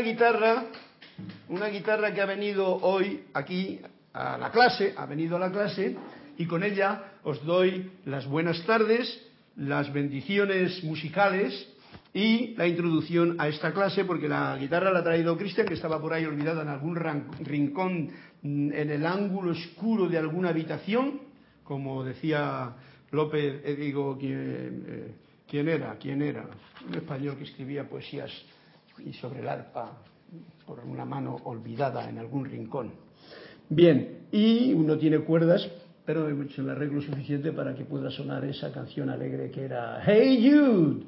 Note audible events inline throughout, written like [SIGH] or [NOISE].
guitarra, una guitarra que ha venido hoy aquí a la clase, ha venido a la clase y con ella os doy las buenas tardes, las bendiciones musicales y la introducción a esta clase, porque la guitarra la ha traído Cristian, que estaba por ahí olvidada en algún rincón, mm, en el ángulo oscuro de alguna habitación, como decía López, eh, digo, eh, ¿quién era? ¿Quién era? Un español que escribía poesías y sobre el arpa por una mano olvidada en algún rincón. Bien, y uno tiene cuerdas, pero he hecho el arreglo suficiente para que pueda sonar esa canción alegre que era Hey Jude,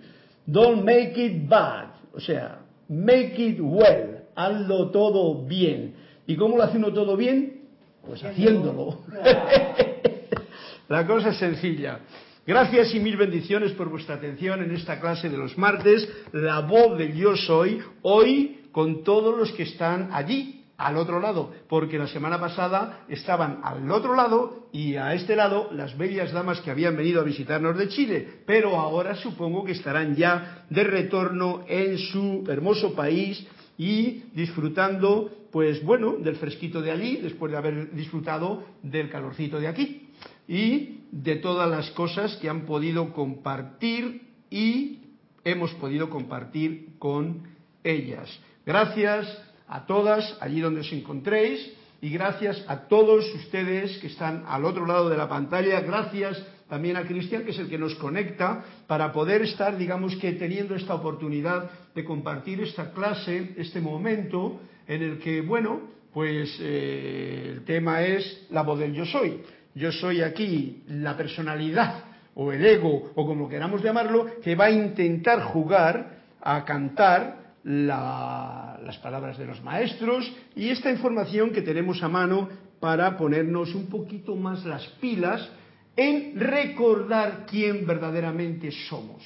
don't make it bad, o sea, make it well, hazlo todo bien. ¿Y cómo lo hace uno todo bien? Pues haciéndolo. [LAUGHS] La cosa es sencilla. Gracias y mil bendiciones por vuestra atención en esta clase de los martes, la voz del yo soy, hoy con todos los que están allí, al otro lado, porque la semana pasada estaban al otro lado y a este lado las bellas damas que habían venido a visitarnos de Chile, pero ahora supongo que estarán ya de retorno en su hermoso país y disfrutando, pues bueno, del fresquito de allí, después de haber disfrutado del calorcito de aquí y de todas las cosas que han podido compartir y hemos podido compartir con ellas. Gracias a todas allí donde os encontréis y gracias a todos ustedes que están al otro lado de la pantalla. Gracias también a Cristian, que es el que nos conecta, para poder estar, digamos que, teniendo esta oportunidad de compartir esta clase, este momento en el que, bueno, pues eh, el tema es la voz del yo soy. Yo soy aquí la personalidad o el ego o como queramos llamarlo, que va a intentar jugar a cantar las palabras de los maestros y esta información que tenemos a mano para ponernos un poquito más las pilas en recordar quién verdaderamente somos.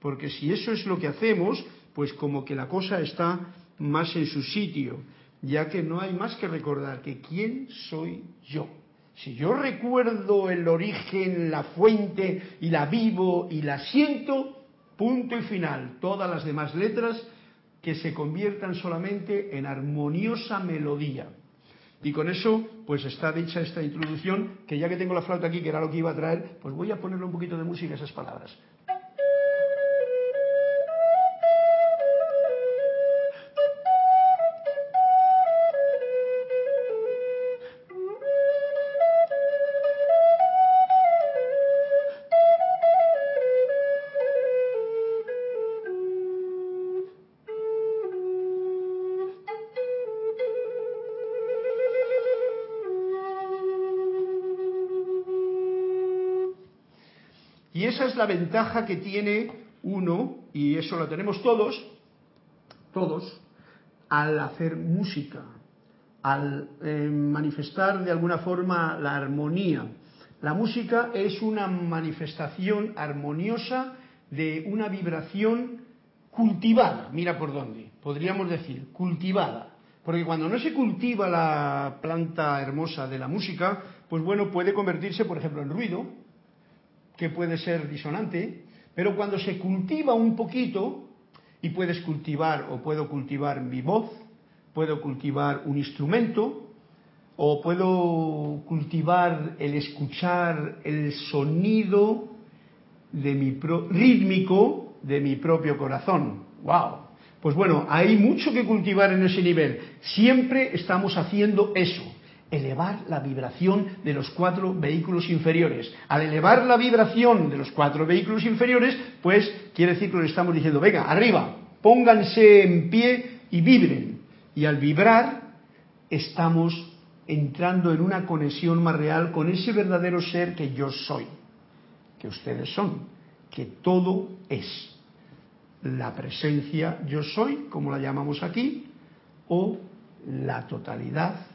Porque si eso es lo que hacemos, pues como que la cosa está más en su sitio, ya que no hay más que recordar que quién soy yo. Si yo recuerdo el origen, la fuente y la vivo y la siento, punto y final. Todas las demás letras que se conviertan solamente en armoniosa melodía. Y con eso, pues está dicha esta introducción, que ya que tengo la flauta aquí, que era lo que iba a traer, pues voy a ponerle un poquito de música a esas palabras. Es la ventaja que tiene uno, y eso lo tenemos todos, todos, al hacer música, al eh, manifestar de alguna forma la armonía. La música es una manifestación armoniosa de una vibración cultivada, mira por dónde, podríamos decir, cultivada. Porque cuando no se cultiva la planta hermosa de la música, pues bueno, puede convertirse, por ejemplo, en ruido, que puede ser disonante, pero cuando se cultiva un poquito, y puedes cultivar o puedo cultivar mi voz, puedo cultivar un instrumento, o puedo cultivar el escuchar el sonido de mi rítmico de mi propio corazón. ¡Wow! Pues bueno, hay mucho que cultivar en ese nivel. Siempre estamos haciendo eso elevar la vibración de los cuatro vehículos inferiores. Al elevar la vibración de los cuatro vehículos inferiores, pues quiere decir que le estamos diciendo, venga, arriba, pónganse en pie y vibren. Y al vibrar, estamos entrando en una conexión más real con ese verdadero ser que yo soy, que ustedes son, que todo es. La presencia yo soy, como la llamamos aquí, o la totalidad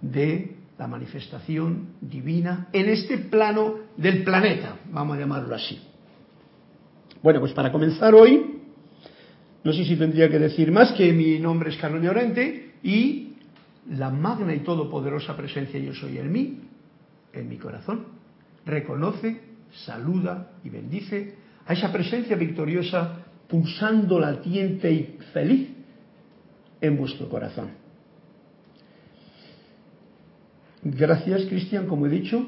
de la manifestación divina en este plano del planeta, vamos a llamarlo así. Bueno, pues para comenzar hoy, no sé si tendría que decir más que mi nombre es Carlos Llorente y la magna y todopoderosa presencia yo soy en mí, en mi corazón, reconoce, saluda y bendice a esa presencia victoriosa pulsando latiente y feliz en vuestro corazón. Gracias, Cristian, como he dicho,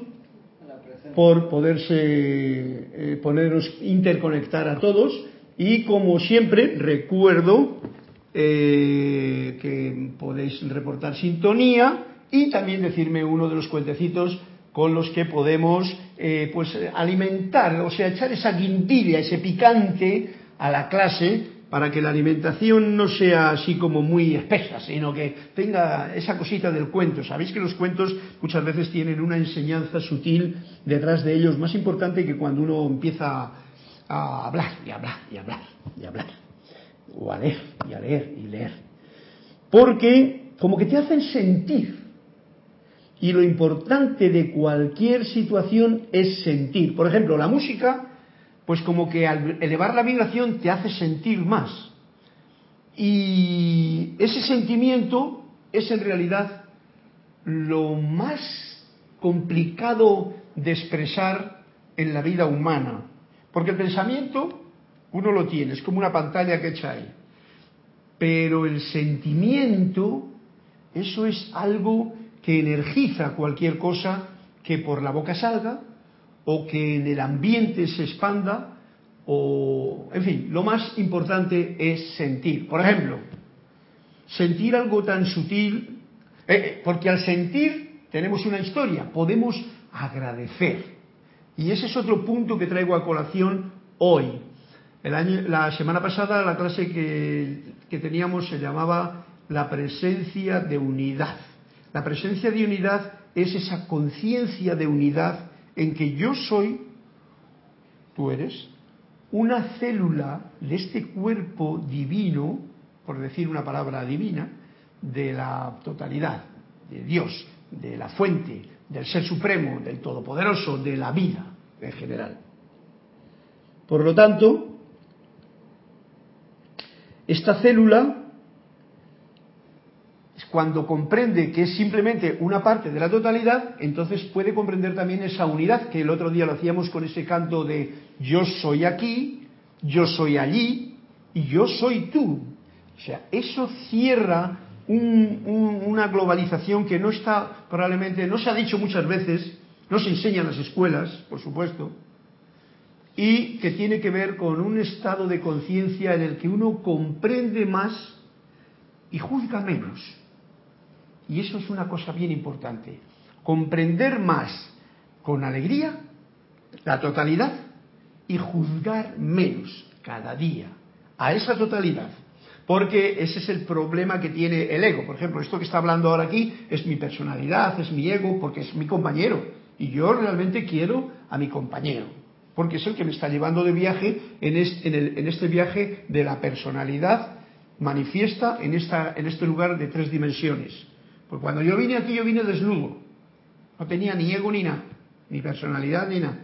por poderse eh, poneros, interconectar a todos. Y como siempre, recuerdo eh, que podéis reportar sintonía y también decirme uno de los cuentecitos con los que podemos eh, pues alimentar, o sea, echar esa guindilla, ese picante a la clase para que la alimentación no sea así como muy espesa, sino que tenga esa cosita del cuento. Sabéis que los cuentos muchas veces tienen una enseñanza sutil detrás de ellos, más importante que cuando uno empieza a hablar y hablar y hablar y hablar, o a leer y a leer y leer. Porque como que te hacen sentir. Y lo importante de cualquier situación es sentir. Por ejemplo, la música pues como que al elevar la vibración te hace sentir más. Y ese sentimiento es en realidad lo más complicado de expresar en la vida humana. Porque el pensamiento uno lo tiene, es como una pantalla que echa ahí. Pero el sentimiento, eso es algo que energiza cualquier cosa que por la boca salga o que en el ambiente se expanda o, en fin, lo más importante es sentir. Por ejemplo, sentir algo tan sutil, eh, eh, porque al sentir tenemos una historia, podemos agradecer. Y ese es otro punto que traigo a colación hoy. El año, la semana pasada la clase que, que teníamos se llamaba la presencia de unidad. La presencia de unidad es esa conciencia de unidad en que yo soy, tú eres, una célula de este cuerpo divino, por decir una palabra divina, de la totalidad, de Dios, de la fuente, del Ser Supremo, del Todopoderoso, de la vida en general. Por lo tanto, esta célula cuando comprende que es simplemente una parte de la totalidad, entonces puede comprender también esa unidad, que el otro día lo hacíamos con ese canto de yo soy aquí, yo soy allí y yo soy tú. O sea, eso cierra una globalización que no está probablemente, no se ha dicho muchas veces, no se enseña en las escuelas, por supuesto, y que tiene que ver con un estado de conciencia en el que uno comprende más y juzga menos. Y eso es una cosa bien importante. Comprender más con alegría la totalidad y juzgar menos cada día a esa totalidad. Porque ese es el problema que tiene el ego. Por ejemplo, esto que está hablando ahora aquí es mi personalidad, es mi ego, porque es mi compañero. Y yo realmente quiero a mi compañero. Porque es el que me está llevando de viaje en este, viaje de la personalidad manifiesta en, esta, en este lugar de tres dimensiones. Pues cuando yo vine aquí, yo vine desnudo. No tenía ni ego ni nada, ni personalidad ni nada.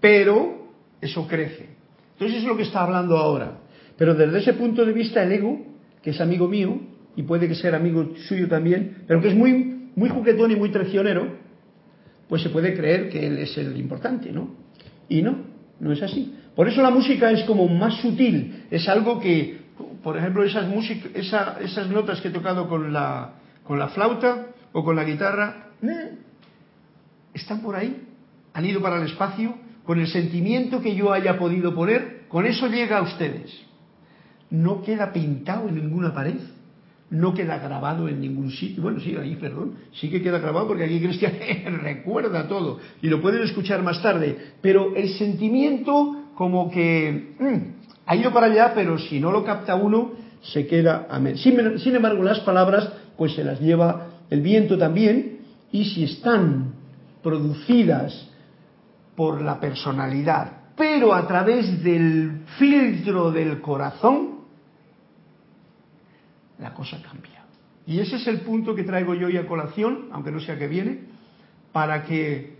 Pero eso crece. Entonces es lo que está hablando ahora. Pero desde ese punto de vista, el ego, que es amigo mío, y puede que sea amigo suyo también, pero que es muy, muy juguetón y muy traicionero, pues se puede creer que él es el importante, ¿no? Y no, no es así. Por eso la música es como más sutil, es algo que, por ejemplo, esas, esas notas que he tocado con la, con la flauta o con la guitarra, eh, están por ahí, han ido para el espacio, con el sentimiento que yo haya podido poner, con eso llega a ustedes. No queda pintado en ninguna pared, no queda grabado en ningún sitio. Bueno, sí, ahí, perdón, sí que queda grabado porque aquí Cristian [LAUGHS] recuerda todo y lo pueden escuchar más tarde, pero el sentimiento como que mm, ha ido para allá, pero si no lo capta uno, se queda a sin, sin embargo, las palabras pues se las lleva el viento también, y si están producidas por la personalidad, pero a través del filtro del corazón, la cosa cambia. Y ese es el punto que traigo yo hoy a colación, aunque no sea que viene, para que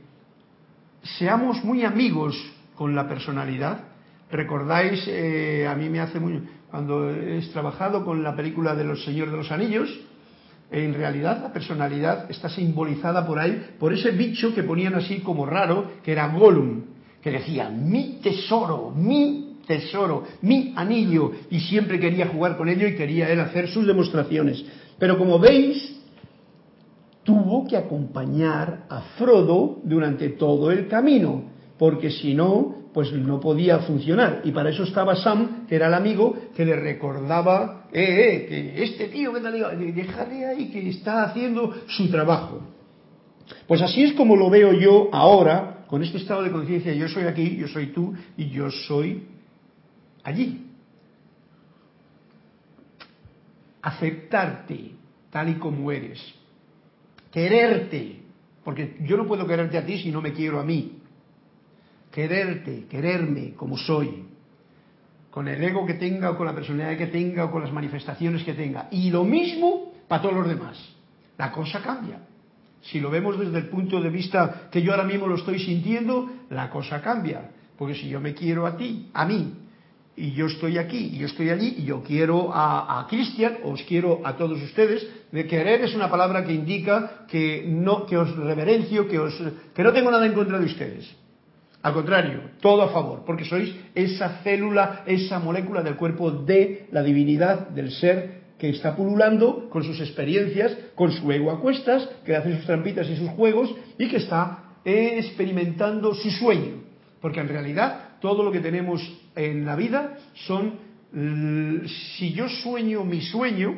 seamos muy amigos con la personalidad. Recordáis, eh, a mí me hace muy... Cuando he trabajado con la película de Los Señores de los Anillos, en realidad la personalidad está simbolizada por ahí, por ese bicho que ponían así como raro, que era Gollum, que decía, mi tesoro, mi tesoro, mi anillo, y siempre quería jugar con ello y quería él hacer sus demostraciones. Pero como veis, tuvo que acompañar a Frodo durante todo el camino, porque si no, pues no podía funcionar. Y para eso estaba Sam, que era el amigo, que le recordaba, eh, eh, que este tío que te déjale ahí que está haciendo su trabajo. Pues así es como lo veo yo ahora, con este estado de conciencia, yo soy aquí, yo soy tú y yo soy allí. Aceptarte tal y como eres. Quererte, porque yo no puedo quererte a ti si no me quiero a mí quererte, quererme como soy, con el ego que tenga o con la personalidad que tenga o con las manifestaciones que tenga. Y lo mismo para todos los demás. La cosa cambia. Si lo vemos desde el punto de vista que yo ahora mismo lo estoy sintiendo, la cosa cambia. Porque si yo me quiero a ti, a mí, y yo estoy aquí, y yo estoy allí, y yo quiero a, a Cristian, os quiero a todos ustedes, de querer es una palabra que indica que no, que os reverencio, que os, que no tengo nada en contra de ustedes. Al contrario, todo a favor, porque sois esa célula, esa molécula del cuerpo de la divinidad, del ser que está pululando con sus experiencias, con su ego a cuestas, que hace sus trampitas y sus juegos y que está experimentando su sueño. Porque en realidad todo lo que tenemos en la vida son, si yo sueño mi sueño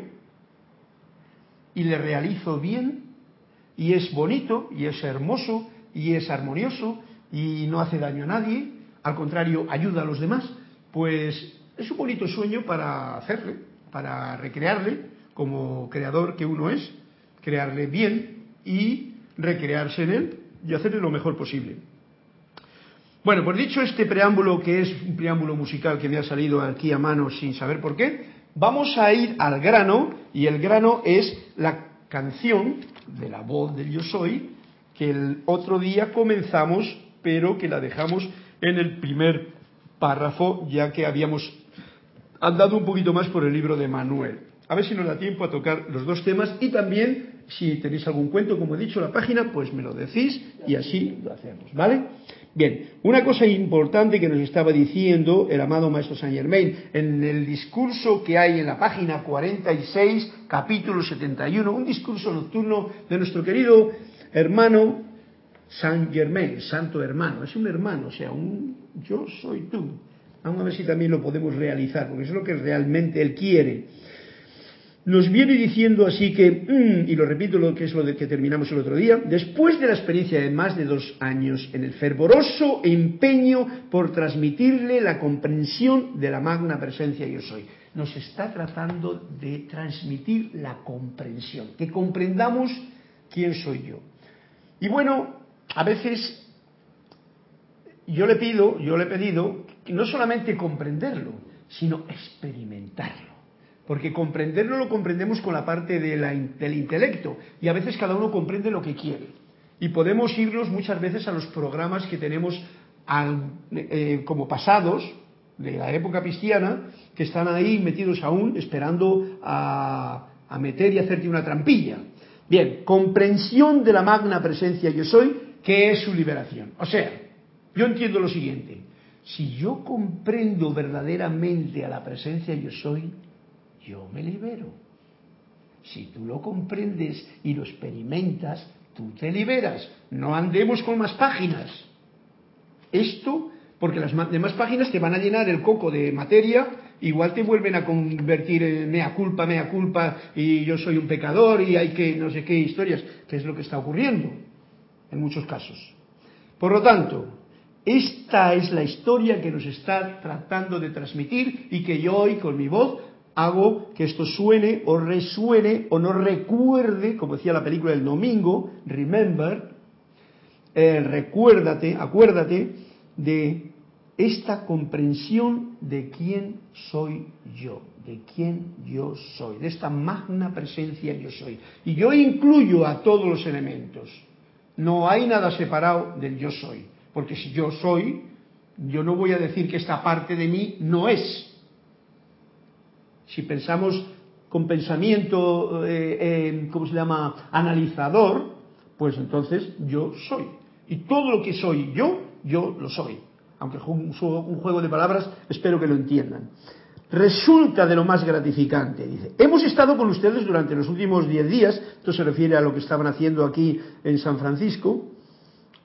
y le realizo bien, y es bonito, y es hermoso, y es armonioso, y no hace daño a nadie, al contrario, ayuda a los demás, pues es un bonito sueño para hacerle, para recrearle como creador que uno es, crearle bien y recrearse en él y hacerle lo mejor posible. Bueno, pues dicho este preámbulo, que es un preámbulo musical que me ha salido aquí a mano sin saber por qué, vamos a ir al grano, y el grano es la canción de la voz del yo soy, que el otro día comenzamos pero que la dejamos en el primer párrafo, ya que habíamos andado un poquito más por el libro de Manuel. A ver si nos da tiempo a tocar los dos temas y también, si tenéis algún cuento, como he dicho, la página, pues me lo decís y así lo hacemos, ¿vale? Bien, una cosa importante que nos estaba diciendo el amado Maestro Saint Germain en el discurso que hay en la página 46, capítulo 71, un discurso nocturno de nuestro querido hermano Saint Germain, santo hermano, es un hermano, o sea, un yo soy tú. Vamos a ver si también lo podemos realizar, porque es lo que realmente él quiere. Nos viene diciendo así que, mm, y lo repito lo que es lo que terminamos el otro día, después de la experiencia de más de dos años en el fervoroso empeño por transmitirle la comprensión de la magna presencia yo soy, nos está tratando de transmitir la comprensión, que comprendamos quién soy yo. Y bueno, a veces yo le pido, yo le he pedido, no solamente comprenderlo, sino experimentarlo. Porque comprenderlo lo comprendemos con la parte del intelecto y a veces cada uno comprende lo que quiere. Y podemos irnos muchas veces a los programas que tenemos eh, como pasados de la época cristiana, que están ahí metidos aún esperando a, a meter y hacerte una trampilla. Bien, comprensión de la magna presencia yo soy ¿Qué es su liberación? O sea, yo entiendo lo siguiente, si yo comprendo verdaderamente a la presencia yo soy, yo me libero. Si tú lo comprendes y lo experimentas, tú te liberas. No andemos con más páginas. Esto, porque las demás páginas te van a llenar el coco de materia, igual te vuelven a convertir en mea culpa, mea culpa, y yo soy un pecador y hay que no sé qué historias, que es lo que está ocurriendo en muchos casos. Por lo tanto, esta es la historia que nos está tratando de transmitir y que yo hoy con mi voz hago que esto suene o resuene o no recuerde, como decía la película del domingo, remember, eh, recuérdate, acuérdate de esta comprensión de quién soy yo, de quién yo soy, de esta magna presencia yo soy. Y yo incluyo a todos los elementos. No hay nada separado del yo soy, porque si yo soy, yo no voy a decir que esta parte de mí no es. Si pensamos con pensamiento, eh, ¿cómo se llama?, analizador, pues entonces yo soy. Y todo lo que soy yo, yo lo soy. aunque un juego de palabras, espero que lo entiendan. Resulta de lo más gratificante, dice. Hemos estado con ustedes durante los últimos diez días, esto se refiere a lo que estaban haciendo aquí en San Francisco,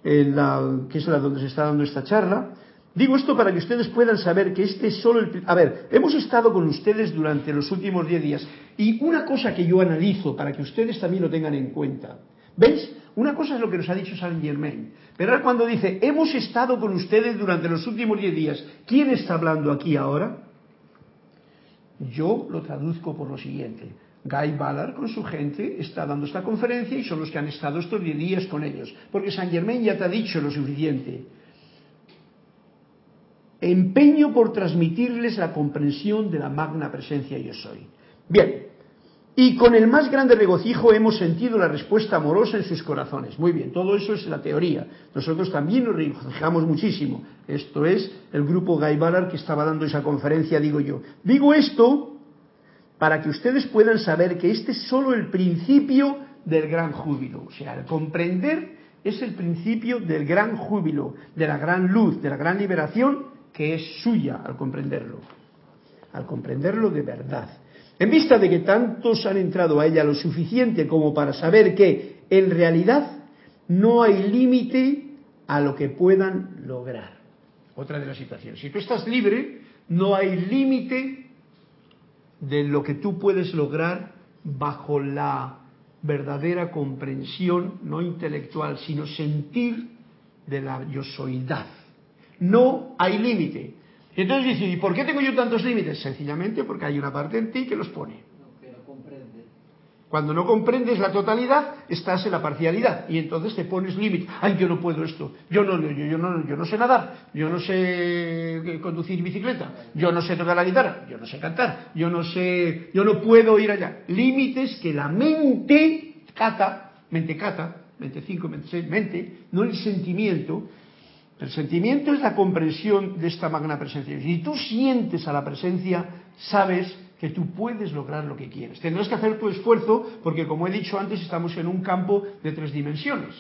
en la, que es la donde se está dando esta charla. Digo esto para que ustedes puedan saber que este es solo el... A ver, hemos estado con ustedes durante los últimos diez días y una cosa que yo analizo para que ustedes también lo tengan en cuenta. ¿Veis? Una cosa es lo que nos ha dicho Saint Germain, pero cuando dice hemos estado con ustedes durante los últimos diez días, ¿quién está hablando aquí ahora? Yo lo traduzco por lo siguiente. Guy Ballard con su gente está dando esta conferencia y son los que han estado estos diez días con ellos. Porque Saint Germain ya te ha dicho lo suficiente. Empeño por transmitirles la comprensión de la magna presencia yo soy. Bien, y con el más grande regocijo hemos sentido la respuesta amorosa en sus corazones. Muy bien, todo eso es la teoría. Nosotros también nos regocijamos muchísimo. Esto es el grupo Guy que estaba dando esa conferencia, digo yo. Digo esto para que ustedes puedan saber que este es solo el principio del gran júbilo. O sea, el comprender es el principio del gran júbilo, de la gran luz, de la gran liberación que es suya al comprenderlo. Al comprenderlo de verdad. En vista de que tantos han entrado a ella lo suficiente como para saber que en realidad no hay límite a lo que puedan lograr. Otra de las situaciones. Si tú estás libre, no hay límite de lo que tú puedes lograr bajo la verdadera comprensión, no intelectual, sino sentir de la yo soydad. No hay límite. Entonces dice, ¿y por qué tengo yo tantos límites? Sencillamente porque hay una parte en ti que los pone. Cuando no comprendes la totalidad, estás en la parcialidad y entonces te pones límites. Ay, yo no puedo esto. Yo no, yo, yo, no, yo no sé nadar. Yo no sé conducir bicicleta. Yo no sé tocar la guitarra. Yo no sé cantar. Yo no sé, yo no puedo ir allá. Límites que la mente cata, mente cata, mente 5, mente 6, mente, no el sentimiento, el sentimiento es la comprensión de esta magna presencia. Si tú sientes a la presencia, sabes que tú puedes lograr lo que quieres. Tendrás que hacer tu esfuerzo porque, como he dicho antes, estamos en un campo de tres dimensiones.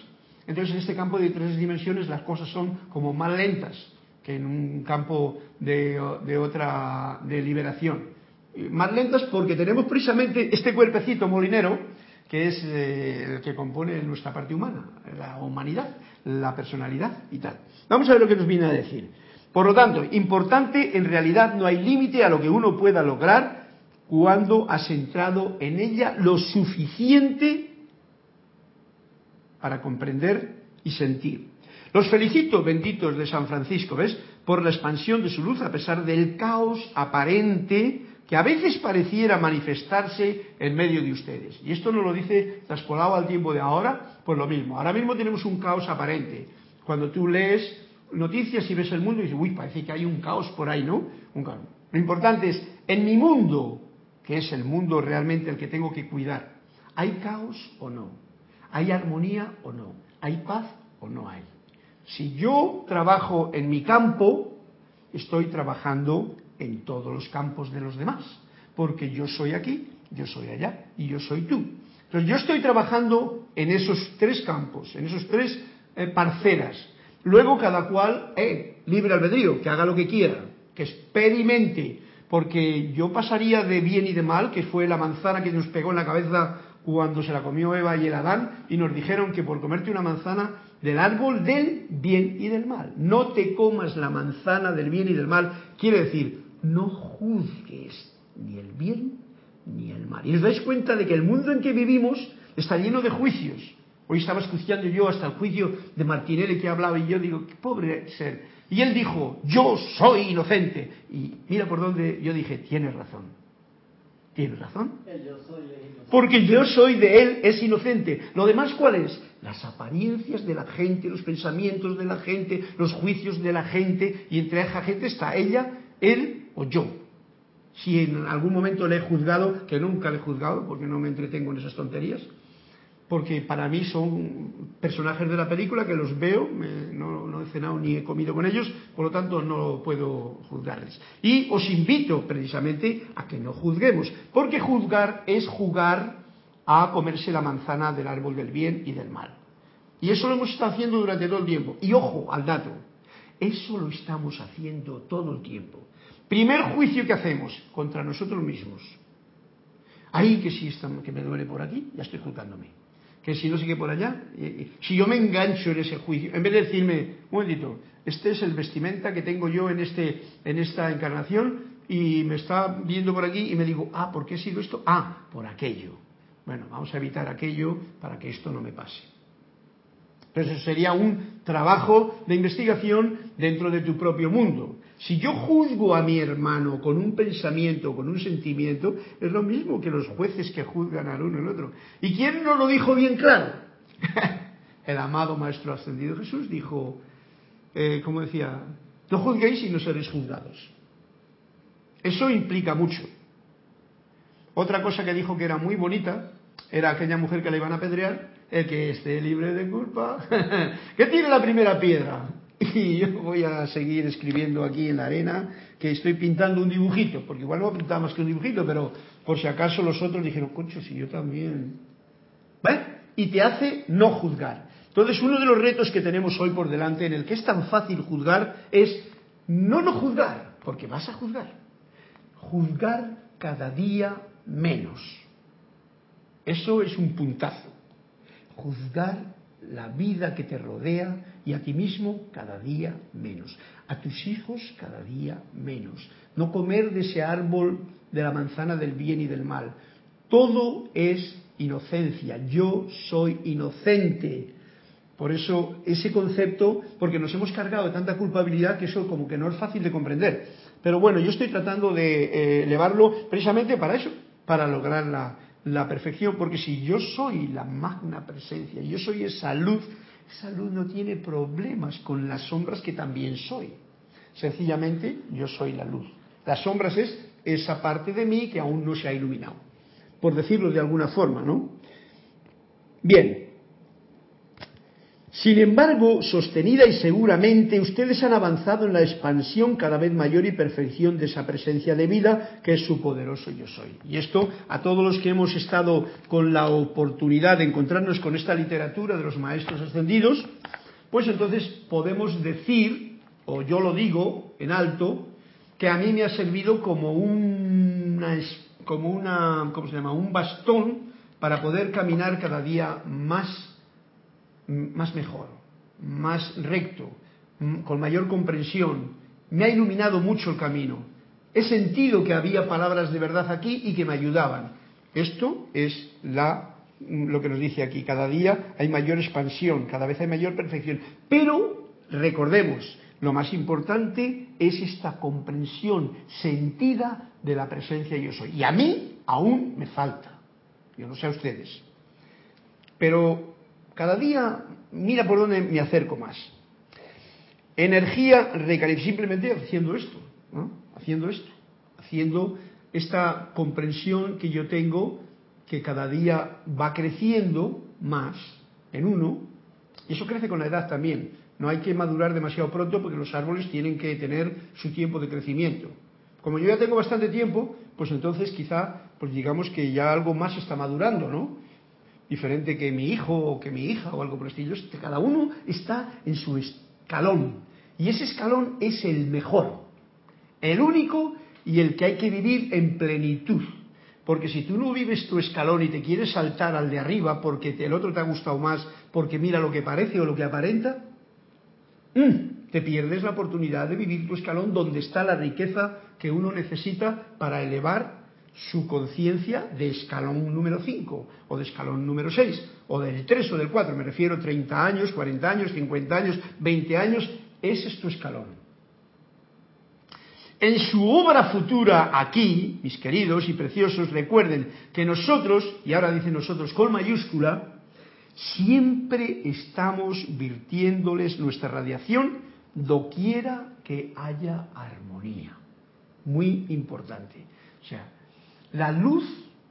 Entonces, en este campo de tres dimensiones las cosas son como más lentas que en un campo de, otra de liberación. Más lentas porque tenemos precisamente este cuerpecito molinero que es eh, el que compone nuestra parte humana, la humanidad, la personalidad y tal. Vamos a ver lo que nos viene a decir. Por lo tanto, importante, en realidad no hay límite a lo que uno pueda lograr cuando has entrado en ella lo suficiente para comprender y sentir. Los felicito, benditos de San Francisco, ¿ves? Por la expansión de su luz a pesar del caos aparente que a veces pareciera manifestarse en medio de ustedes. Y esto nos lo dice traspolado al tiempo de ahora, pues lo mismo. Ahora mismo tenemos un caos aparente. Cuando tú lees noticias y ves el mundo dices, uy, parece que hay un caos por ahí, ¿no? Un caos. Lo importante es, en mi mundo, que es el mundo realmente el que tengo que cuidar, ¿hay caos o no? ¿Hay armonía o no? ¿Hay paz o no hay? Si yo trabajo en mi campo, estoy trabajando en todos los campos de los demás, porque yo soy aquí, yo soy allá y yo soy tú. Entonces yo estoy trabajando en esos tres campos, en esos tres eh, parcelas. Luego cada cual, eh, libre albedrío, que haga lo que quiera, que experimente, porque yo pasaría de bien y de mal, que fue la manzana que nos pegó en la cabeza cuando se la comió Eva y el Adán, y nos dijeron que por comerte una manzana del árbol del bien y del mal. No te comas la manzana del bien y del mal. Quiere decir, no juzgues ni el bien ni el mal. Y os dais cuenta de que el mundo en que vivimos está lleno de juicios. Hoy estaba escuchando yo hasta el juicio de Martinelli que hablaba y yo digo, qué pobre ser. Y él dijo, yo soy inocente. Y mira por dónde yo dije, tienes razón. Tienes razón. Porque yo soy de él, es inocente. Lo demás, ¿cuál es? Las apariencias de la gente, los pensamientos de la gente, los juicios de la gente. Y entre esa gente está ella, él o yo. Si en algún momento le he juzgado, que nunca le he juzgado, porque no me entretengo en esas tonterías, porque para mí son personajes de la película que los veo, no, he cenado ni he comido con ellos, por lo tanto no puedo juzgarles. Y os invito precisamente a que no juzguemos, porque juzgar es jugar a comerse la manzana del árbol del bien y del mal. Y eso lo hemos estado haciendo durante todo el tiempo. Y ojo al dato, Eso lo estamos haciendo todo el tiempo. Primer juicio que hacemos contra nosotros mismos. Ahí que si que me duele por aquí, ya estoy juzgándome. Que si no qué por allá, si yo me engancho en ese juicio, en vez de decirme, un momentito, este es el vestimenta que tengo yo en, este, en esta encarnación y me está viendo por aquí y me digo, ah, ¿por qué ha sido esto? Ah, por aquello. Bueno, vamos a evitar aquello para que esto no me pase. Entonces sería un trabajo de investigación dentro de tu propio mundo. Si yo juzgo a mi hermano con un pensamiento, con un sentimiento, es lo mismo que los jueces que juzgan al uno y al otro. ¿Y quién nos lo dijo bien claro? [LAUGHS] El amado Maestro Ascendido Jesús dijo, eh, como decía, no juzguéis y no seréis juzgados. Eso implica mucho. Otra cosa que dijo que era muy bonita era aquella mujer que le iban a apedrear, el que esté libre de culpa, [LAUGHS] que tiene la primera piedra. [LAUGHS] Y yo voy a seguir escribiendo aquí en la arena que estoy pintando un dibujito, porque igual no pintar más que un dibujito, pero por si acaso los otros dijeron, concho, si yo también. ¿Vale? Y te hace no juzgar. Entonces, uno de los retos que tenemos hoy por delante, en el que es tan fácil juzgar, es no no juzgar, porque vas a juzgar. Juzgar cada día menos. Eso es un puntazo. Juzgar la vida que te rodea y a ti mismo cada día menos. A tus hijos cada día menos. No comer de ese árbol de la manzana del bien y del mal. Todo es inocencia. Yo soy inocente. Por eso ese concepto, porque nos hemos cargado de tanta culpabilidad que eso como que no es fácil de comprender. Pero bueno, yo estoy tratando de eh, elevarlo precisamente para eso, para lograr la, la perfección, porque si yo soy la magna presencia, yo soy esa luz, esa luz no tiene problemas con las sombras que también soy. Sencillamente yo soy la luz. Las sombras es esa parte de mí que aún no se ha iluminado, por decirlo de alguna forma, ¿no? Bien, sin embargo, sostenida y seguramente, ustedes han avanzado en la expansión cada vez mayor y perfección de esa presencia de vida que es su poderoso yo soy. Y esto, a todos los que hemos estado con la oportunidad de encontrarnos con esta literatura de los maestros ascendidos, pues entonces podemos decir, o yo lo digo en alto, que a mí me ha servido como una, como una, ¿cómo se llama? Un bastón para poder caminar cada día más más mejor, más recto, con mayor comprensión. Me ha iluminado mucho el camino. He sentido que había palabras de verdad aquí y que me ayudaban. Esto es la, lo que nos dice aquí. Cada día hay mayor expansión, cada vez hay mayor perfección. Pero recordemos, lo más importante es esta comprensión sentida de la presencia yo soy. Y a mí aún me falta. Yo no sé a ustedes. Pero cada día mira por dónde me acerco más. Energía simplemente haciendo esto, ¿no? haciendo esto, haciendo esta comprensión que yo tengo que cada día va creciendo más en uno, y eso crece con la edad también. No hay que madurar demasiado pronto porque los árboles tienen que tener su tiempo de crecimiento. Como yo ya tengo bastante tiempo, pues entonces quizá, pues digamos que ya algo más está madurando, ¿no? Diferente que mi hijo o que mi hija o algo por el estilo. Cada uno está en su escalón. Y ese escalón es el mejor, el único y el que hay que vivir en plenitud. Porque si tú no vives tu escalón y te quieres saltar al de arriba porque el otro te ha gustado más, porque mira lo que parece o lo que aparenta, mm, te pierdes la oportunidad de vivir tu escalón donde está la riqueza que uno necesita para elevar su conciencia de escalón número 5 o de escalón número 6 o del 3 o del 4, me refiero 30 años, 40 años, 50 años, 20 años, ese es tu escalón. En su obra futura aquí, mis queridos y preciosos, recuerden que nosotros, y ahora dice nosotros con mayúscula, siempre estamos virtiéndoles nuestra radiación doquiera que haya armonía. Muy importante. O sea, la luz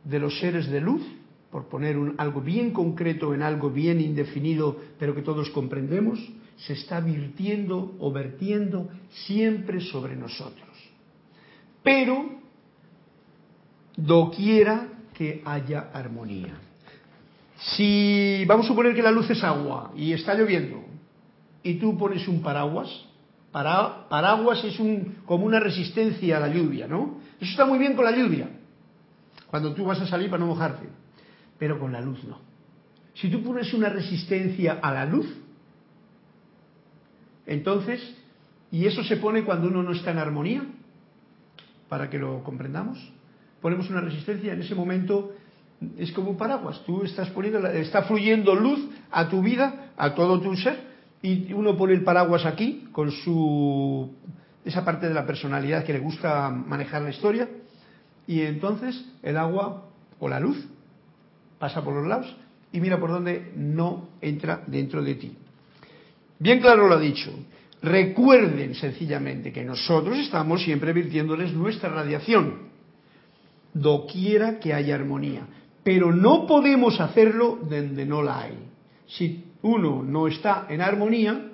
de los seres de luz, por poner algo bien concreto en algo bien indefinido, pero que todos comprendemos, se está virtiendo o vertiendo siempre sobre nosotros. Pero doquiera que haya armonía. Si vamos a suponer que la luz es agua y está lloviendo y tú pones un paraguas, Para, paraguas es como una resistencia a la lluvia, ¿no? Eso está muy bien con la lluvia, cuando tú vas a salir para no mojarte, pero con la luz no. Si tú pones una resistencia a la luz, entonces, y eso se pone cuando uno no está en armonía, para que lo comprendamos, ponemos una resistencia, en ese momento es como un paraguas, tú estás poniendo, está fluyendo luz a tu vida, a todo tu ser, y uno pone el paraguas aquí con su esa parte de la personalidad que le gusta manejar la historia, y entonces el agua o la luz pasa por los lados y mira por dónde no entra dentro de ti. Bien claro lo ha dicho. Recuerden sencillamente que nosotros estamos siempre virtiéndoles nuestra radiación, doquiera que haya armonía, pero no podemos hacerlo donde no la hay. Si uno no está en armonía,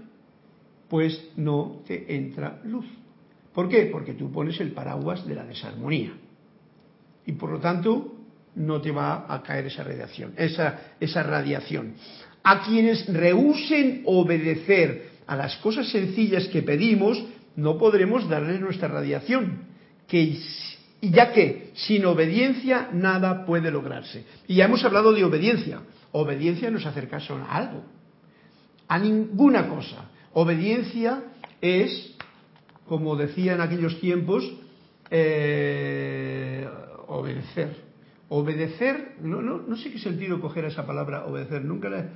pues no te entra luz. ¿Por qué? Porque tú pones el paraguas de la desarmonía. Y por lo tanto, no te va a caer esa radiación, esa, esa radiación. A quienes rehúsen obedecer a las cosas sencillas que pedimos, no podremos darles nuestra radiación, que, ya que sin obediencia nada puede lograrse. Y ya hemos hablado de obediencia. Obediencia no es a algo, a ninguna cosa. Obediencia es, como decía en aquellos tiempos, eh, obedecer. Obedecer, no, no, no sé qué sentido coger esa palabra obedecer, nunca la,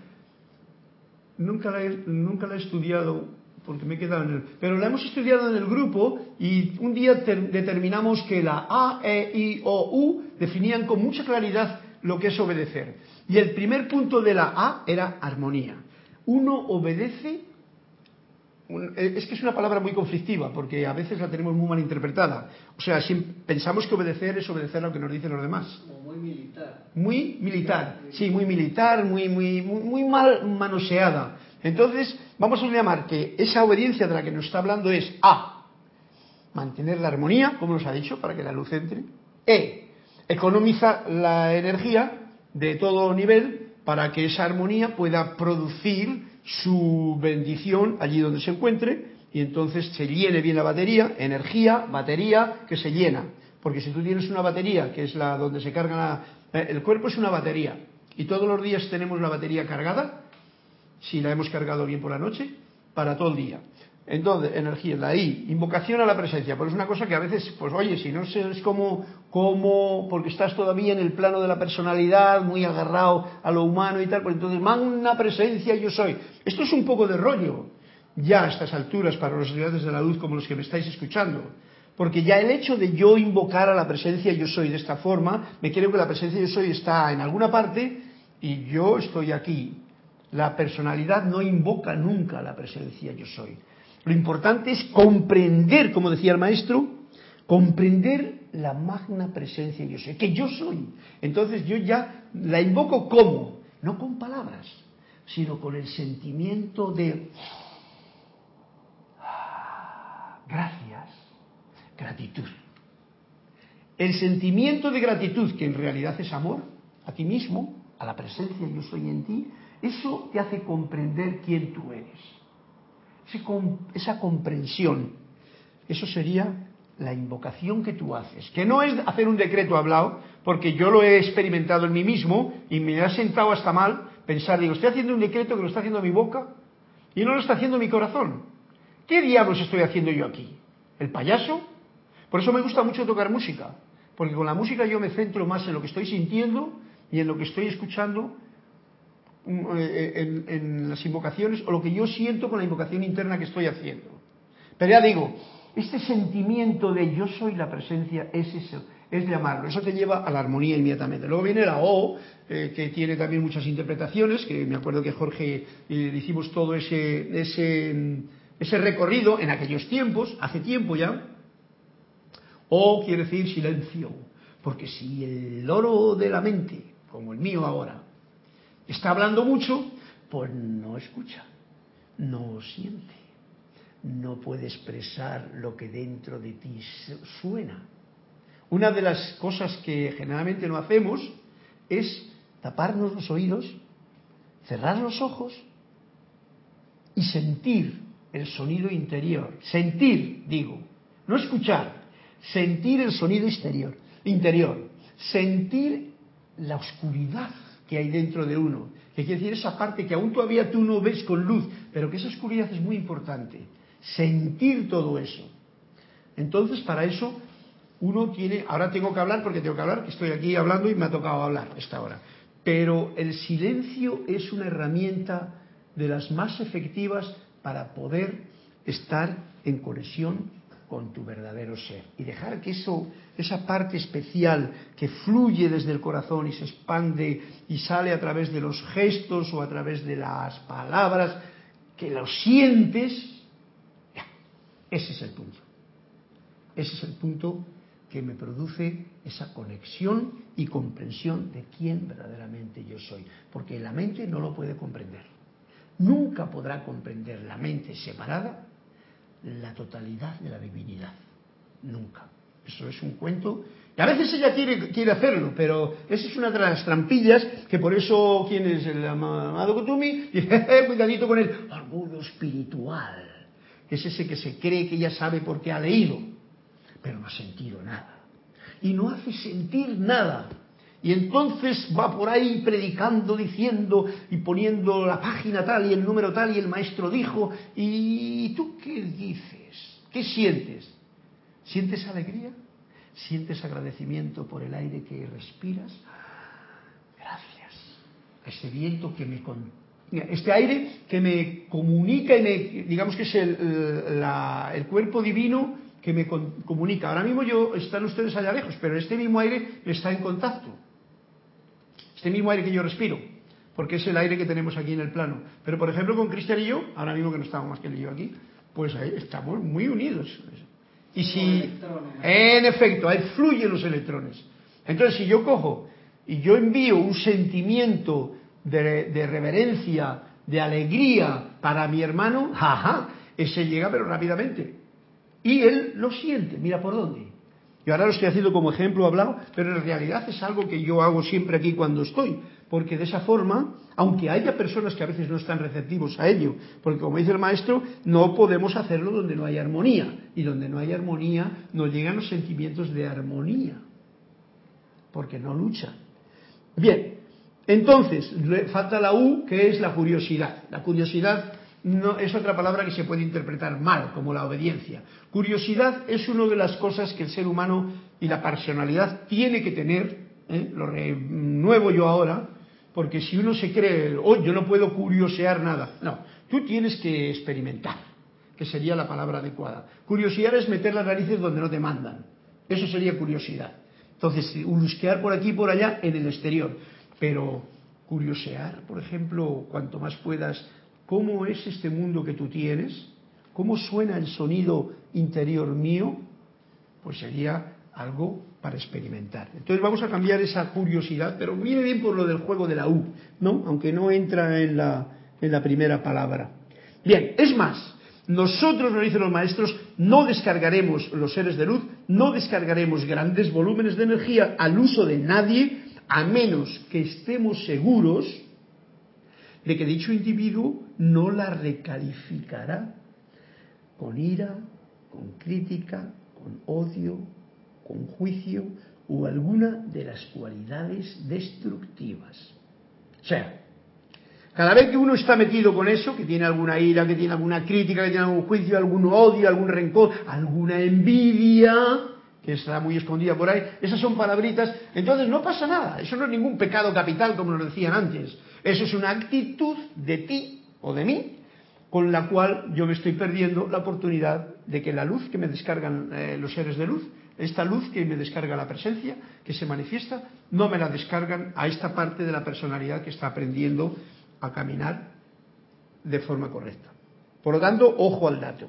nunca la, he, nunca la he estudiado porque me he quedado en el... Pero la hemos estudiado en el grupo y un día determinamos que la A, E, I, O, U definían con mucha claridad lo que es obedecer. Y el primer punto de la A era armonía. Uno obedece es que es una palabra muy conflictiva porque a veces la tenemos muy mal interpretada. O sea, si pensamos que obedecer es obedecer a lo que nos dicen los demás. muy militar. Muy militar, sí, muy militar, muy, muy, muy, mal manoseada. Entonces, vamos a llamar que esa obediencia de la que nos está hablando es A, mantener la armonía, como nos ha dicho, para que la luz entre. E, economiza la energía de todo nivel para que esa armonía pueda producir su bendición allí donde se encuentre y entonces se llene bien la batería, energía, batería que se llena. Porque si tú tienes una batería, que es la donde se carga la, eh, el cuerpo es una batería y todos los días tenemos la batería cargada, si la hemos cargado bien por la noche, para todo el día. Entonces, energía, la I, invocación a la presencia, porque es una cosa que a veces, pues oye, si no sé, es como, como, porque estás todavía en el plano de la personalidad, muy agarrado a lo humano y tal, pues entonces, una presencia yo soy. Esto es un poco de rollo, ya a estas alturas, para los estudiantes de la luz como los que me estáis escuchando. Porque ya el hecho de yo invocar a la presencia yo soy de esta forma, me quiero que la presencia yo soy está en alguna parte y yo estoy aquí. La personalidad no invoca nunca la presencia yo soy. Lo importante es comprender, como decía el maestro, comprender la magna presencia yo soy, que yo soy. Entonces yo ya la invoco como, no con palabras, sino con el sentimiento de gracias, gratitud. El sentimiento de gratitud, que en realidad es amor a ti mismo, a la presencia yo soy en ti, eso te hace comprender quién tú eres esa comprensión, eso sería la invocación que tú haces, que no es hacer un decreto hablado, porque yo lo he experimentado en mí mismo y me ha sentado hasta mal pensar, digo, estoy haciendo un decreto que lo está haciendo mi boca y no lo está haciendo mi corazón. ¿Qué diablos estoy haciendo yo aquí? ¿El payaso? Por eso me gusta mucho tocar música, porque con la música yo me centro más en lo que estoy sintiendo y en lo que estoy escuchando eh, en, las invocaciones o lo que yo siento con la invocación interna que estoy haciendo. Pero ya digo, este sentimiento de yo soy la presencia es eso, es llamarlo. Eso te lleva a la armonía inmediatamente. Luego viene la O, eh, que tiene también muchas interpretaciones, que me acuerdo que Jorge eh, hicimos todo ese, ese, ese recorrido en aquellos tiempos, hace tiempo ya. O quiere decir silencio, porque si el oro de la mente, como el mío ahora, está hablando mucho, pues no escucha, no siente, no puede expresar lo que dentro de ti suena. Una de las cosas que generalmente no hacemos es taparnos los oídos, cerrar los ojos y sentir el sonido interior. Sentir, digo, no escuchar, sentir el sonido exterior, interior. Sentir la oscuridad que hay dentro de uno. Que quiere decir esa parte que aún todavía tú no ves con luz, pero que esa oscuridad es muy importante. Sentir todo eso. Entonces, para eso, uno tiene, ahora tengo que hablar porque tengo que hablar, que estoy aquí hablando y me ha tocado hablar esta hora. Pero el silencio es una herramienta de las más efectivas para poder estar en conexión con tu verdadero ser y dejar que eso, esa parte especial que fluye desde el corazón y se expande y sale a través de los gestos o a través de las palabras, que lo sientes, ese es el punto. Ese es el punto que me produce esa conexión y comprensión de quién verdaderamente yo soy, porque la mente no lo puede comprender. Nunca podrá comprender la mente separada la totalidad de la divinidad. Nunca. Eso es un cuento. Y a veces ella quiere, quiere hacerlo, pero esa es una de las trampillas que por eso, ¿quién es el amado Kutumi? Dice, [LAUGHS] cuidadito con el orgullo espiritual. Es ese que se cree que ya sabe por qué ha leído, pero no ha sentido nada. Y no hace sentir nada. Y entonces va por ahí predicando, diciendo y poniendo la página tal y el número tal y el maestro dijo. ¿Y tú qué dices? ¿Qué sientes? ¿Sientes alegría? ¿Sientes agradecimiento por el aire que respiras? Gracias. Ese viento que me... Este aire que me comunica y me... Digamos que es el, el cuerpo divino que me comunica. Ahora mismo yo están ustedes allá lejos, pero este mismo aire está en contacto este mismo aire que yo respiro, porque es el aire que tenemos aquí en el plano. Pero por ejemplo con Cristian y yo, ahora mismo que no estamos más que él y yo aquí, pues ahí estamos muy unidos. Y si, en efecto, ahí fluyen los electrones. Entonces si yo cojo y yo envío un sentimiento de, reverencia, de alegría para mi hermano, jaja, ese llega pero rápidamente. Y él lo siente, mira por dónde. Y ahora lo estoy haciendo como ejemplo hablado, pero en realidad es algo que yo hago siempre aquí cuando estoy, porque de esa forma, aunque haya personas que a veces no están receptivos a ello, porque como dice el maestro, no podemos hacerlo donde no hay armonía, y donde no hay armonía no llegan los sentimientos de armonía, porque no luchan. Bien, entonces, falta la U, que es la curiosidad. La curiosidad no, es otra palabra que se puede interpretar mal, como la obediencia. Curiosidad es una de las cosas que el ser humano y la personalidad tiene que tener, ¿eh? lo renuevo yo ahora, porque si uno se cree, oh, yo no puedo curiosear nada, no, tú tienes que experimentar, que sería la palabra adecuada. Curiosidad es meter las narices donde no te mandan, eso sería curiosidad. Entonces, busquear por aquí y por allá en el exterior, pero curiosear, por ejemplo, cuanto más puedas cómo es este mundo que tú tienes, cómo suena el sonido interior mío, pues sería algo para experimentar. Entonces vamos a cambiar esa curiosidad, pero viene bien por lo del juego de la U, ¿no? Aunque no entra en la, en la primera palabra. Bien, es más, nosotros, nos dicen los maestros, no descargaremos los seres de luz, no descargaremos grandes volúmenes de energía al uso de nadie, a menos que estemos seguros de que dicho individuo no la recalificará con ira, con crítica, con odio, con juicio o alguna de las cualidades destructivas. O sea, cada vez que uno está metido con eso, que tiene alguna ira, que tiene alguna crítica, que tiene algún juicio, algún odio, algún rencor, alguna envidia, que está muy escondida por ahí, esas son palabritas, entonces no pasa nada, eso no es ningún pecado capital como nos decían antes, eso es una actitud de ti o de mí con la cual yo me estoy perdiendo la oportunidad de que la luz que me descargan eh, los seres de luz, esta luz que me descarga la presencia, que se manifiesta, no me la descargan a esta parte de la personalidad que está aprendiendo a caminar de forma correcta. Por lo tanto, ojo al dato.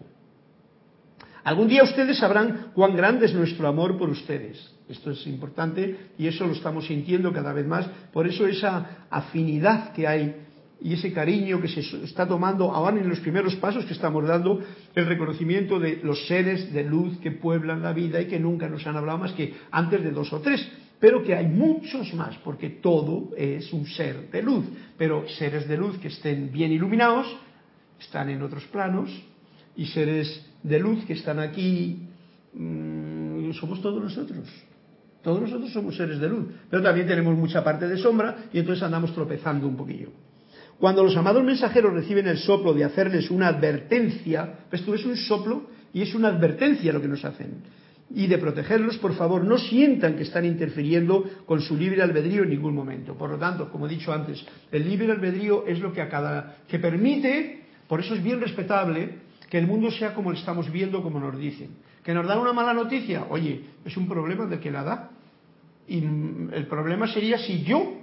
Algún día ustedes sabrán cuán grande es nuestro amor por ustedes. Esto es importante y eso lo estamos sintiendo cada vez más. Por eso esa afinidad que hay y ese cariño que se está tomando ahora en los primeros pasos que estamos dando, el reconocimiento de los seres de luz que pueblan la vida y que nunca nos han hablado más que antes de dos o tres, pero que hay muchos más, porque todo es un ser de luz, pero seres de luz que estén bien iluminados, están en otros planos, y seres de luz que están aquí, mm, somos todos nosotros. Todos nosotros somos seres de luz, pero también tenemos mucha parte de sombra y entonces andamos tropezando un poquillo. Cuando los amados mensajeros reciben el soplo de hacerles una advertencia, esto es un soplo y es una advertencia lo que nos hacen. Y de protegerlos, por favor, no sientan que están interfiriendo con su libre albedrío en ningún momento. Por lo tanto, como he dicho antes, el libre albedrío es lo que a cada que permite, por eso es bien respetable que el mundo sea como lo estamos viendo, como nos dicen. Que nos dan una mala noticia, oye, es un problema de que la da. Y el problema sería si yo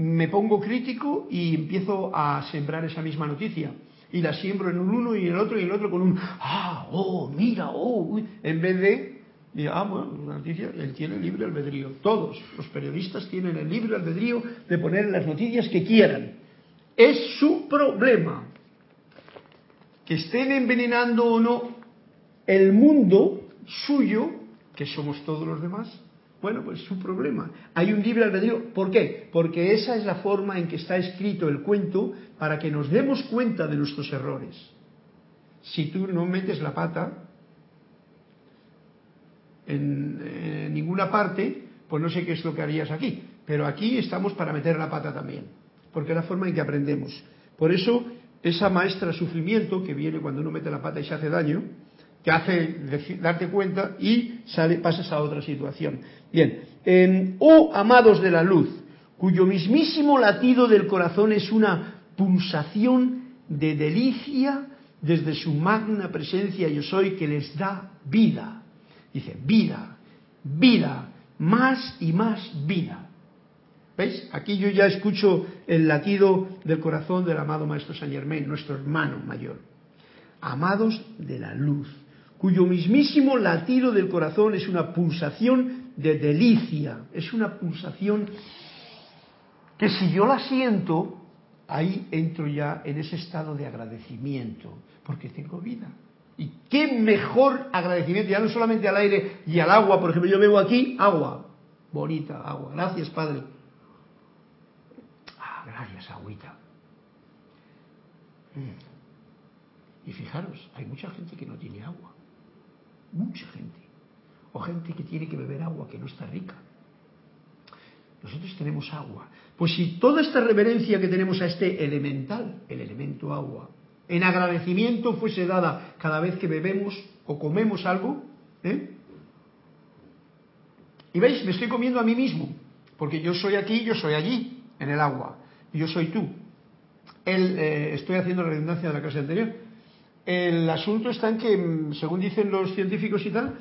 me pongo crítico y empiezo a sembrar esa misma noticia. Y la siembro en un uno y en el otro y en el otro con un, ah, oh, mira, oh, en vez de, ah, bueno, la noticia, él tiene libre albedrío. Todos los periodistas tienen el libre albedrío de poner las noticias que quieran. Es su problema. Que estén envenenando o no el mundo suyo, que somos todos los demás, bueno, pues es su problema. Hay un libre albedrío. ¿Por qué? Porque esa es la forma en que está escrito el cuento para que nos demos cuenta de nuestros errores. Si tú no metes la pata en, ninguna parte, pues no sé qué es lo que harías aquí. Pero aquí estamos para meter la pata también, porque es la forma en que aprendemos. Por eso, esa maestra sufrimiento que viene cuando uno mete la pata y se hace daño, te hace darte cuenta y sale, pasas a otra situación. Bien, oh amados de la luz, cuyo mismísimo latido del corazón es una pulsación de delicia desde su magna presencia yo soy que les da vida. Dice, vida, vida, más y más vida. ¿Veis? Aquí yo ya escucho el latido del corazón del amado Maestro Saint Germain, nuestro hermano mayor. Amados de la luz, cuyo mismísimo latido del corazón es una pulsación de delicia, es una pulsación que si yo la siento, ahí entro ya en ese estado de agradecimiento, porque tengo vida. Y qué mejor agradecimiento, ya no solamente al aire y al agua, por ejemplo, yo bebo aquí agua, bonita agua, gracias Padre. Ah, gracias, agüita. Mm. Y fijaros, hay mucha gente que no tiene agua. Mucha gente. O gente que tiene que beber agua que no está rica. Nosotros tenemos agua. Pues si toda esta reverencia que tenemos a este elemental, el elemento agua, en agradecimiento fuese dada cada vez que bebemos o comemos algo, ¿eh? Y veis, me estoy comiendo a mí mismo, porque yo soy aquí, yo soy allí, en el agua, y yo soy tú. El, eh, estoy haciendo la redundancia de la clase anterior. El asunto está en que, mm, según dicen los científicos y tal,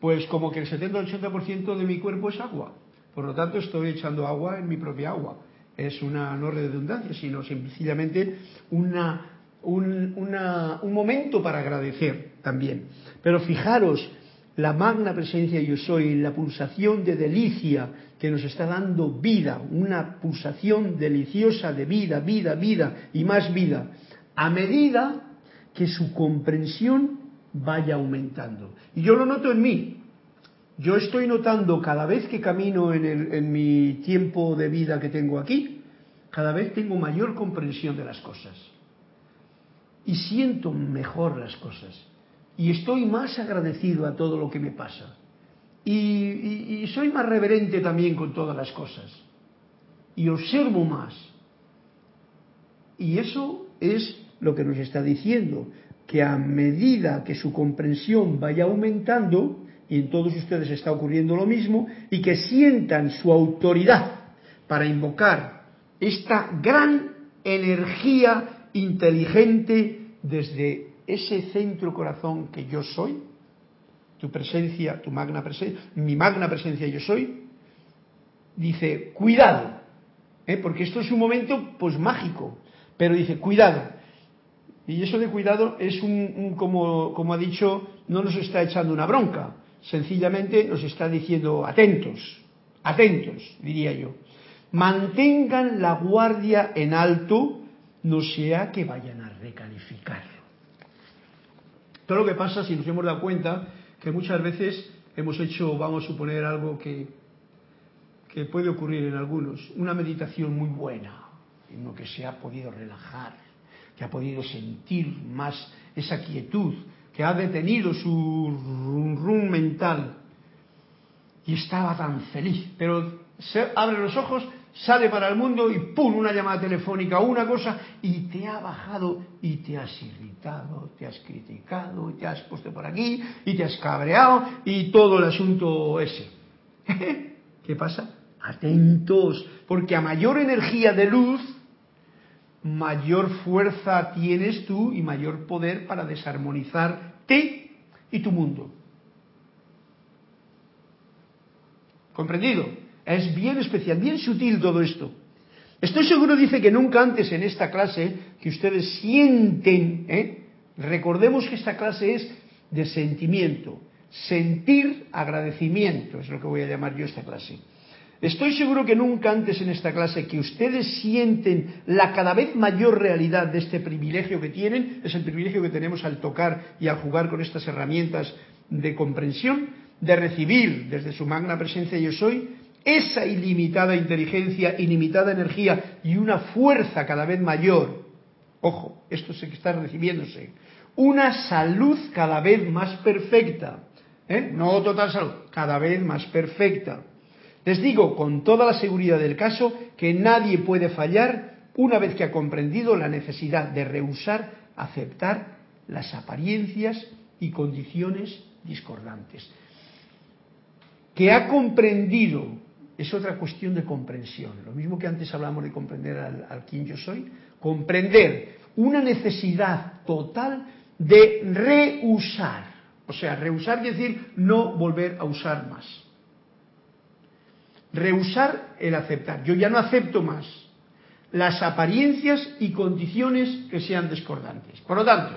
pues como que el 70 80% de mi cuerpo es agua. Por lo tanto, estoy echando agua en mi propia agua. Es una no redundancia, sino sencillamente una, un, un momento para agradecer también. Pero fijaros, la magna presencia yo soy, la pulsación de delicia que nos está dando vida, una pulsación deliciosa de vida, vida, vida y más vida, a medida que su comprensión vaya aumentando. Y yo lo noto en mí. Yo estoy notando cada vez que camino en, en mi tiempo de vida que tengo aquí, cada vez tengo mayor comprensión de las cosas. Y siento mejor las cosas. Y estoy más agradecido a todo lo que me pasa. Y, y, soy más reverente también con todas las cosas. Y observo más. Y eso es lo que nos está diciendo, que a medida que su comprensión vaya aumentando, y en todos ustedes está ocurriendo lo mismo, y que sientan su autoridad para invocar esta gran energía inteligente desde ese centro corazón que yo soy, tu presencia, tu magna presencia, mi magna presencia yo soy, dice, cuidado, ¿eh? porque esto es un momento pues mágico, pero dice, cuidado, y eso de cuidado es un, como, como, ha dicho, no nos está echando una bronca, sencillamente nos está diciendo atentos, atentos, diría yo. Mantengan la guardia en alto, no sea que vayan a recalificar. Todo lo que pasa, si nos hemos dado cuenta, que muchas veces hemos hecho, vamos a suponer, algo que, que puede ocurrir en algunos, una meditación muy buena, en lo que se ha podido relajar que ha podido sentir más esa quietud, que ha detenido su rum, rum mental y estaba tan feliz. Pero abre los ojos, sale para el mundo y ¡pum! una llamada telefónica, una cosa, y te ha bajado y te has irritado, te has criticado, te has puesto por aquí y te has cabreado y todo el asunto ese. [LAUGHS] ¿Qué pasa? Atentos, porque a mayor energía de luz, mayor fuerza tienes tú y mayor poder para desarmonizarte y tu mundo. ¿Comprendido? Es bien especial, bien sutil todo esto. Estoy seguro, dice, que nunca antes en esta clase que ustedes sienten, ¿eh? recordemos que esta clase es de sentimiento, sentir agradecimiento, es lo que voy a llamar yo esta clase. Estoy seguro que nunca antes en esta clase que ustedes sienten la cada vez mayor realidad de este privilegio que tienen, es el privilegio que tenemos al tocar y al jugar con estas herramientas de comprensión, de recibir desde su magna presencia yo soy esa ilimitada inteligencia, ilimitada energía y una fuerza cada vez mayor. Ojo, esto es que está recibiéndose. Una salud cada vez más perfecta. ¿eh? No total salud, cada vez más perfecta les digo con toda la seguridad del caso que nadie puede fallar una vez que ha comprendido la necesidad de rehusar aceptar las apariencias y condiciones discordantes. Que ha comprendido, es otra cuestión de comprensión, lo mismo que antes hablamos de comprender al, quien yo soy, comprender una necesidad total de rehusar, o sea, rehusar decir no volver a usar más rehusar el aceptar. Yo ya no acepto más las apariencias y condiciones que sean discordantes. Por lo tanto,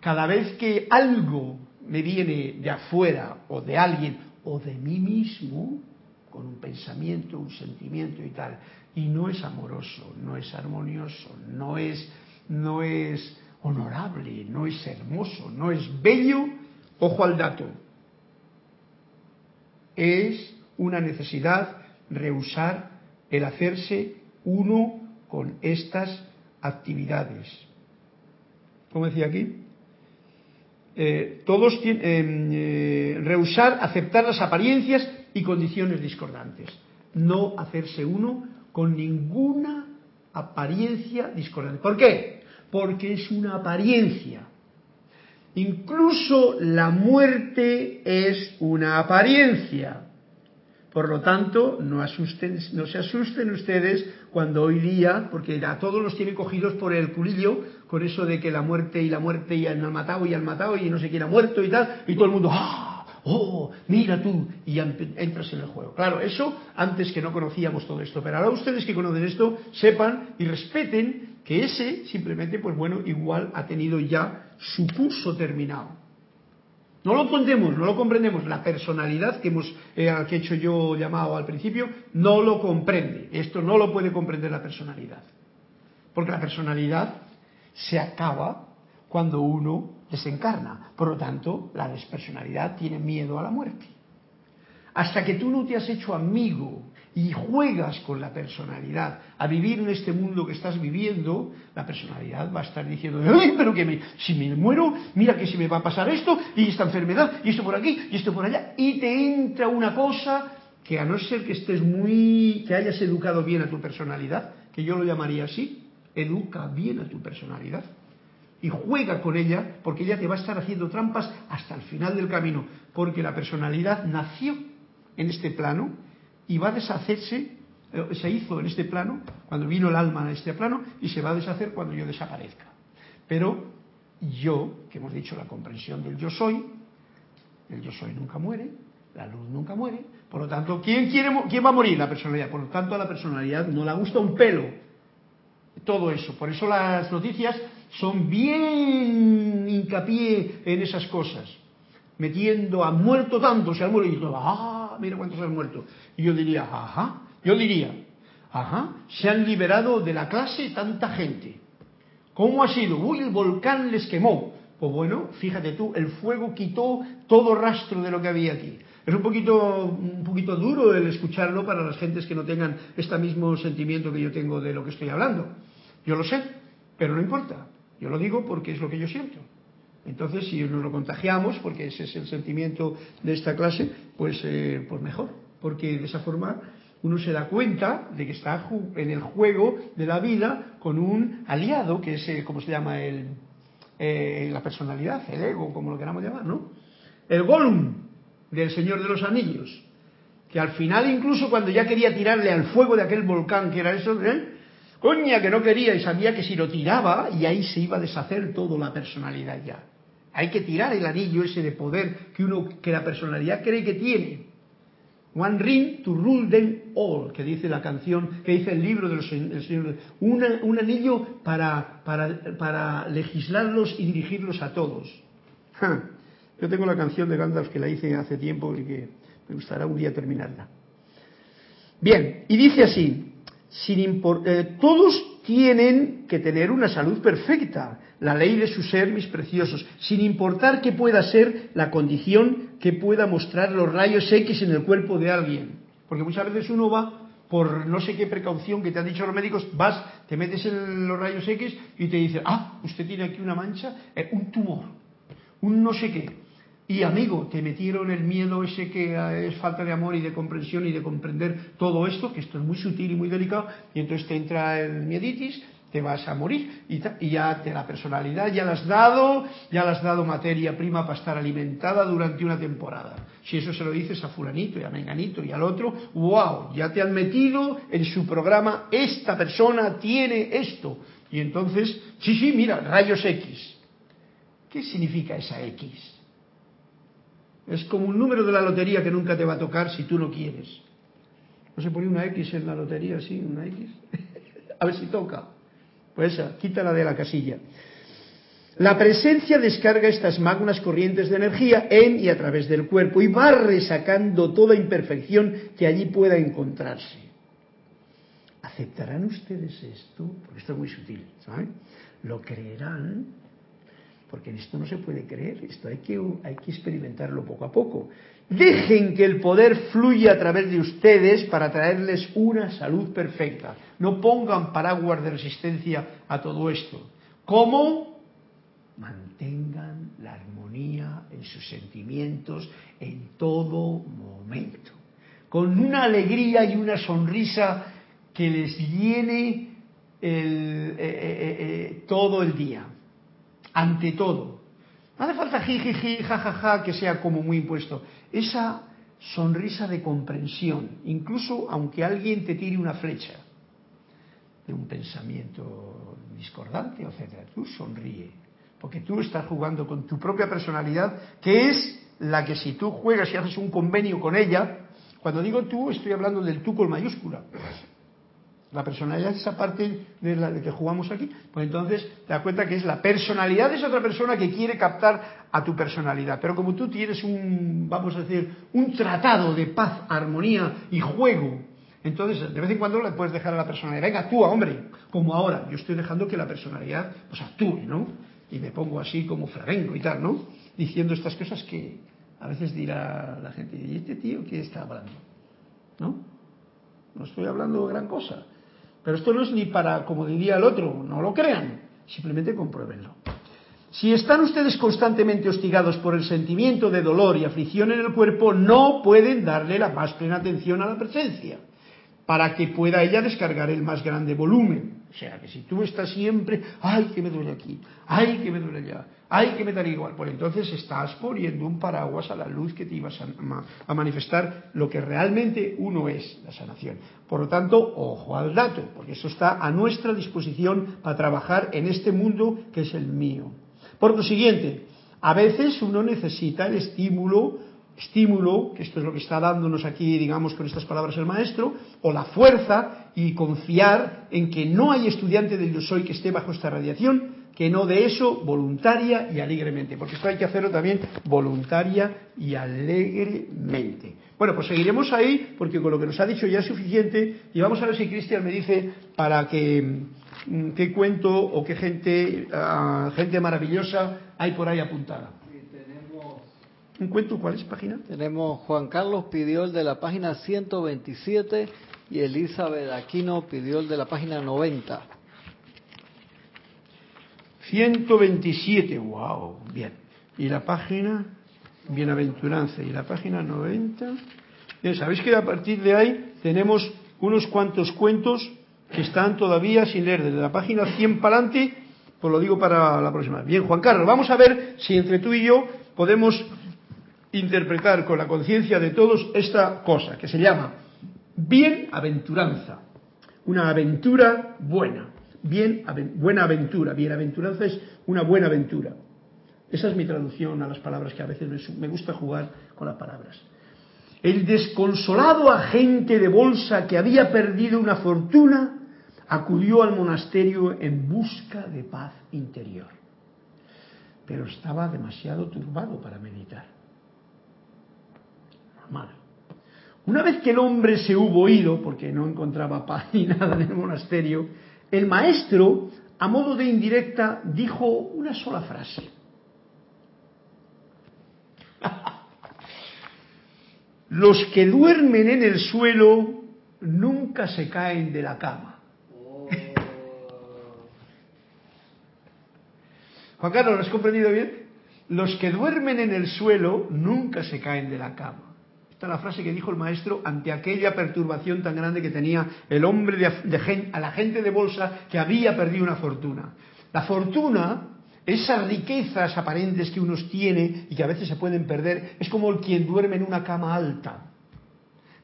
cada vez que algo me viene de afuera o de alguien o de mí mismo, con un pensamiento, un sentimiento y tal, y no es amoroso, no es armonioso, no es, no es honorable, no es hermoso, no es bello, ojo al dato, es una necesidad rehusar el hacerse uno con estas actividades. ¿Cómo decía aquí? Eh, todos tienen eh, rehusar aceptar las apariencias y condiciones discordantes. No hacerse uno con ninguna apariencia discordante. ¿Por qué? Porque es una apariencia. Incluso la muerte es una apariencia. Por lo tanto, no, asusten, no se asusten ustedes cuando hoy día, porque a todos los tienen cogidos por el culillo, con eso de que la muerte y la muerte y han matado y han matado y no sé quién ha muerto y tal, y todo el mundo, ¡ah! ¡Oh! Mira tú, y entras en el juego. Claro, eso antes que no conocíamos todo esto, pero ahora ustedes que conocen esto, sepan y respeten que ese simplemente, pues bueno, igual ha tenido ya su curso terminado. No lo entendemos, no lo comprendemos. La personalidad que hemos eh, que he hecho yo llamado al principio no lo comprende. Esto no lo puede comprender la personalidad. Porque la personalidad se acaba cuando uno desencarna. Por lo tanto, la despersonalidad tiene miedo a la muerte. Hasta que tú no te has hecho amigo y juegas con la personalidad. A vivir en este mundo que estás viviendo, la personalidad va a estar diciendo, ¡ay, pero que me, si me muero, mira que si me va a pasar esto, y esta enfermedad, y esto por aquí, y esto por allá, y te entra una cosa que a no ser que estés muy, que hayas educado bien a tu personalidad, que yo lo llamaría así, educa bien a tu personalidad y juega con ella porque ella te va a estar haciendo trampas hasta el final del camino, porque la personalidad nació en este plano y va a deshacerse, eh, se hizo en este plano, cuando vino el alma a este plano, y se va a deshacer cuando yo desaparezca. Pero yo, que hemos dicho la comprensión del yo soy, el yo soy nunca muere, la luz nunca muere, por lo tanto, ¿quién, quiere, quién va a morir? La personalidad. Por lo tanto, a la personalidad no le gusta un pelo todo eso. Por eso las noticias son bien hincapié en esas cosas, metiendo a muerto tanto, se han muerto y todo, ¡ah! Mira cuántos han muerto. Y yo diría, ajá, yo diría, ajá, se han liberado de la clase tanta gente. ¿Cómo ha sido? Uy, el volcán les quemó. Pues bueno, fíjate tú, el fuego quitó todo rastro de lo que había aquí. Es un poquito, un poquito duro el escucharlo para las gentes que no tengan este mismo sentimiento que yo tengo de lo que estoy hablando. Yo lo sé, pero no importa. Yo lo digo porque es lo que yo siento. Entonces, si nos lo contagiamos, porque ese es el sentimiento de esta clase, pues, eh, pues mejor, porque de esa forma uno se da cuenta de que está en el juego de la vida con un aliado, que es, como se llama, el, eh, la personalidad, el ego, como lo queramos llamar, ¿no? El Gollum del Señor de los Anillos, que al final incluso cuando ya quería tirarle al fuego de aquel volcán que era eso, ¿eh? Coña que no quería y sabía que si lo tiraba y ahí se iba a deshacer todo la personalidad ya. Hay que tirar el anillo ese de poder que uno que la personalidad cree que tiene One ring to rule them all, que dice la canción, que dice el libro de los un anillo para, para, para, legislarlos y dirigirlos a todos. Yo tengo la canción de Gandalf que la hice hace tiempo y que me gustará un día terminarla. Bien, y dice así, sin eh, todos tienen que tener una salud perfecta, la ley de su ser, mis preciosos, sin importar qué pueda ser la condición que pueda mostrar los rayos X en el cuerpo de alguien. Porque muchas veces uno va por no sé qué precaución que te han dicho los médicos, vas, te metes en los rayos X y te dicen, ah, usted tiene aquí una mancha, eh, un tumor, un no sé qué. Y amigo, te metieron el miedo ese que es falta de amor y de comprensión y de comprender todo esto, que esto es muy sutil y muy delicado, y entonces te entra el mieditis, te vas a morir y, ya te la personalidad ya la has dado, ya le has dado materia prima para estar alimentada durante una temporada. Si eso se lo dices a fulanito y a menganito y al otro, wow, ya te han metido en su programa, esta persona tiene esto. Y entonces, sí, sí, mira, rayos X. ¿Qué significa esa X? Es como un número de la lotería que nunca te va a tocar si tú no quieres. ¿No se pone una X en la lotería así, una X? [LAUGHS] a ver si toca. Pues esa, quítala de la casilla. La presencia descarga estas magnas corrientes de energía en y a través del cuerpo y va resacando toda imperfección que allí pueda encontrarse. ¿Aceptarán ustedes esto? Porque esto es muy sutil, ¿saben? ¿Lo creerán? Porque en esto no se puede creer, esto hay que, hay que experimentarlo poco a poco. Dejen que el poder fluya a través de ustedes para traerles una salud perfecta. No pongan paraguas de resistencia a todo esto. ¿Cómo? Mantengan la armonía en sus sentimientos en todo momento. Con una alegría y una sonrisa que les llene eh, eh, eh, todo el día. Ante todo. No hace falta jiji, jajaja, que sea como muy impuesto esa sonrisa de comprensión, incluso aunque alguien te tire una flecha de un pensamiento discordante, etcétera, tú sonríe, porque tú estás jugando con tu propia personalidad, que es la que si tú juegas y haces un convenio con ella, cuando digo tú estoy hablando del tú con mayúscula, la personalidad es esa parte de la de que jugamos aquí. Pues entonces te das cuenta que es la personalidad de esa otra persona que quiere captar a tu personalidad. Pero como tú tienes un, vamos a decir, un tratado de paz, armonía y juego, entonces de vez en cuando le puedes dejar a la personalidad, venga, actúa, hombre, como ahora. Yo estoy dejando que la personalidad pues actúe, ¿no? Y me pongo así como flamenco y tal, ¿no? Diciendo estas cosas que a veces dirá la gente, ¿y este tío qué está hablando? ¿No? No estoy hablando gran cosa. Pero esto no es ni para, como diría el otro, no lo crean, simplemente compruébenlo. Si están ustedes constantemente hostigados por el sentimiento de dolor y aflicción en el cuerpo, no pueden darle la más plena atención a la presencia, para que pueda ella descargar el más grande volumen. O sea, que si tú estás siempre, ay, que me duele aquí, ay, que me duele allá, hay que meter igual. Pues entonces estás poniendo un paraguas a la luz que te ibas a, manifestar lo que realmente uno es, la sanación. Por lo tanto, ojo al dato, porque eso está a nuestra disposición para trabajar en este mundo que es el mío. Por lo siguiente, a veces uno necesita el estímulo, estímulo, que esto es lo que está dándonos aquí, digamos, con estas palabras el maestro, o la fuerza y confiar en que no hay estudiante del yo soy que esté bajo esta radiación, que no de eso voluntaria y alegremente, porque esto hay que hacerlo también voluntaria y alegremente. Bueno, pues seguiremos ahí, porque con lo que nos ha dicho ya es suficiente, y vamos a ver si Cristian me dice para que mm, qué cuento o qué gente, ah, gente maravillosa hay por ahí apuntada. ¿Un cuento? ¿Cuál es página? Tenemos Juan Carlos pidió el de la página 127 y Elizabeth Aquino pidió el de la página 90. 127, wow, bien. Y la página, bienaventuranza, y la página 90. Bien, sabéis que a partir de ahí tenemos unos cuantos cuentos que están todavía sin leer, desde la página 100 para adelante, pues lo digo para la próxima. Bien, Juan Carlos, vamos a ver si entre tú y yo podemos interpretar con la conciencia de todos esta cosa que se llama bienaventuranza, una aventura buena, bien, buena aventura, bienaventuranza es una buena aventura. Esa es mi traducción a las palabras que a veces me gusta jugar con las palabras. El desconsolado agente de bolsa que había perdido una fortuna acudió al monasterio en busca de paz interior, pero estaba demasiado turbado para meditar. Una vez que el hombre se hubo ido, porque no encontraba paz ni [LAUGHS] nada en el monasterio, el maestro, a modo de indirecta, dijo una sola frase. [LAUGHS] Los que duermen en el suelo nunca se caen de la cama. Juan Carlos, ¿lo has comprendido bien? Los que duermen en el suelo nunca se caen de la cama. Esta es la frase que dijo el maestro ante aquella perturbación tan grande que tenía el hombre de, a la gente de bolsa que había perdido una fortuna. La fortuna, esas riquezas aparentes que unos tiene y que a veces se pueden perder, es como el quien duerme en una cama alta.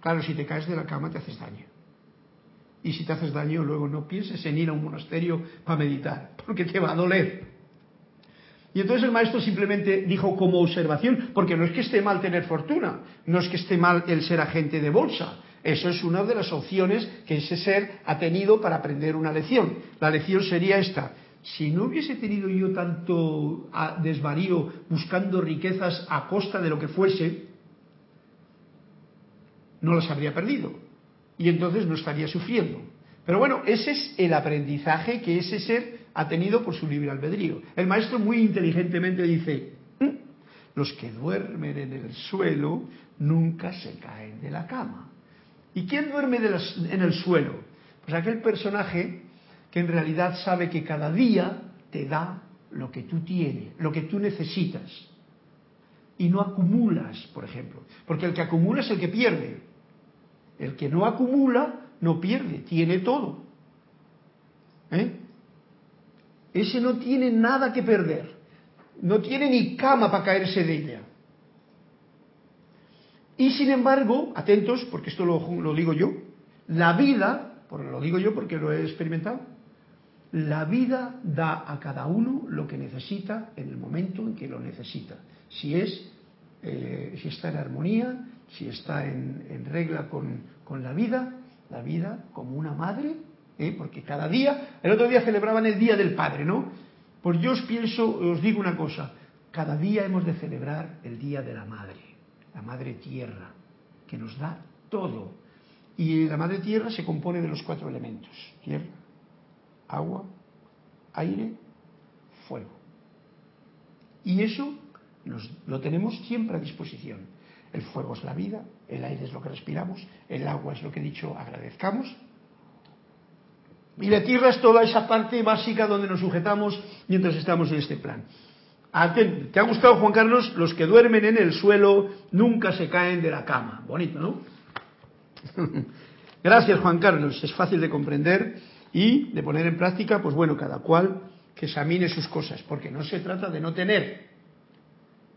Claro, si te caes de la cama te haces daño. Y si te haces daño, luego no pienses en ir a un monasterio para meditar, porque te va a doler. Y entonces el maestro simplemente dijo como observación, porque no es que esté mal tener fortuna, no es que esté mal el ser agente de bolsa, eso es una de las opciones que ese ser ha tenido para aprender una lección. La lección sería esta, si no hubiese tenido yo tanto ah, desvarío buscando riquezas a costa de lo que fuese, no las habría perdido. Y entonces no estaría sufriendo. Pero bueno, ese es el aprendizaje que ese ser ha tenido por su libre albedrío. El maestro muy inteligentemente dice, mm, los que duermen en el suelo nunca se caen de la cama. ¿Y quién duerme en el suelo? Pues aquel personaje que en realidad sabe que cada día te da lo que tú tienes, lo que tú necesitas. Y no acumulas, por ejemplo. Porque el que acumula es el que pierde. El que no acumula no pierde, tiene todo. ¿Eh? Ese no tiene nada que perder, no tiene ni cama para caerse de ella. Y sin embargo, atentos, porque esto lo, digo yo, la vida, lo digo yo porque lo he experimentado, la vida da a cada uno lo que necesita en el momento en que lo necesita. Si es, eh, si está en armonía, si está en, regla con, con la vida, la vida como una madre ¿eh? porque cada día, el otro día celebraban el Día del Padre, ¿no? Pues yo os pienso, os digo una cosa, cada día hemos de celebrar el Día de la Madre, la Madre Tierra, que nos da todo. Y la Madre Tierra se compone de los cuatro elementos, tierra, agua, aire, fuego. Y eso nos, lo tenemos siempre a disposición. El fuego es la vida, el aire es lo que respiramos, el agua es lo que he dicho agradezcamos y la tierra es toda esa parte básica donde nos sujetamos mientras estamos en este plan. ¿Te ha gustado, Juan Carlos? Los que duermen en el suelo nunca se caen de la cama. Bonito, ¿no? [LAUGHS] Gracias, Juan Carlos. Es fácil de comprender y de poner en práctica, pues bueno, cada cual que examine sus cosas, porque no se trata de no tener.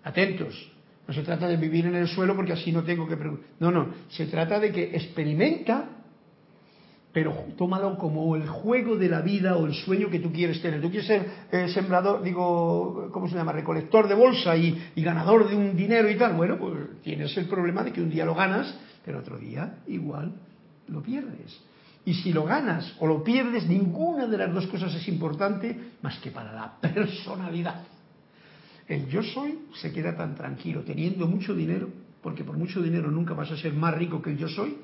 Atentos. No se trata de vivir en el suelo porque así no tengo que No, no. Se trata de que experimenta pero tómalo como el juego de la vida o el sueño que tú quieres tener. Tú quieres ser eh, sembrador, digo, ¿cómo se llama? Recolector de bolsa y, ganador de un dinero y tal. Bueno, pues tienes el problema de que un día lo ganas, pero otro día igual lo pierdes. Y si lo ganas o lo pierdes, ninguna de las dos cosas es importante más que para la personalidad. El yo soy se queda tan tranquilo teniendo mucho dinero, porque por mucho dinero nunca vas a ser más rico que el yo soy,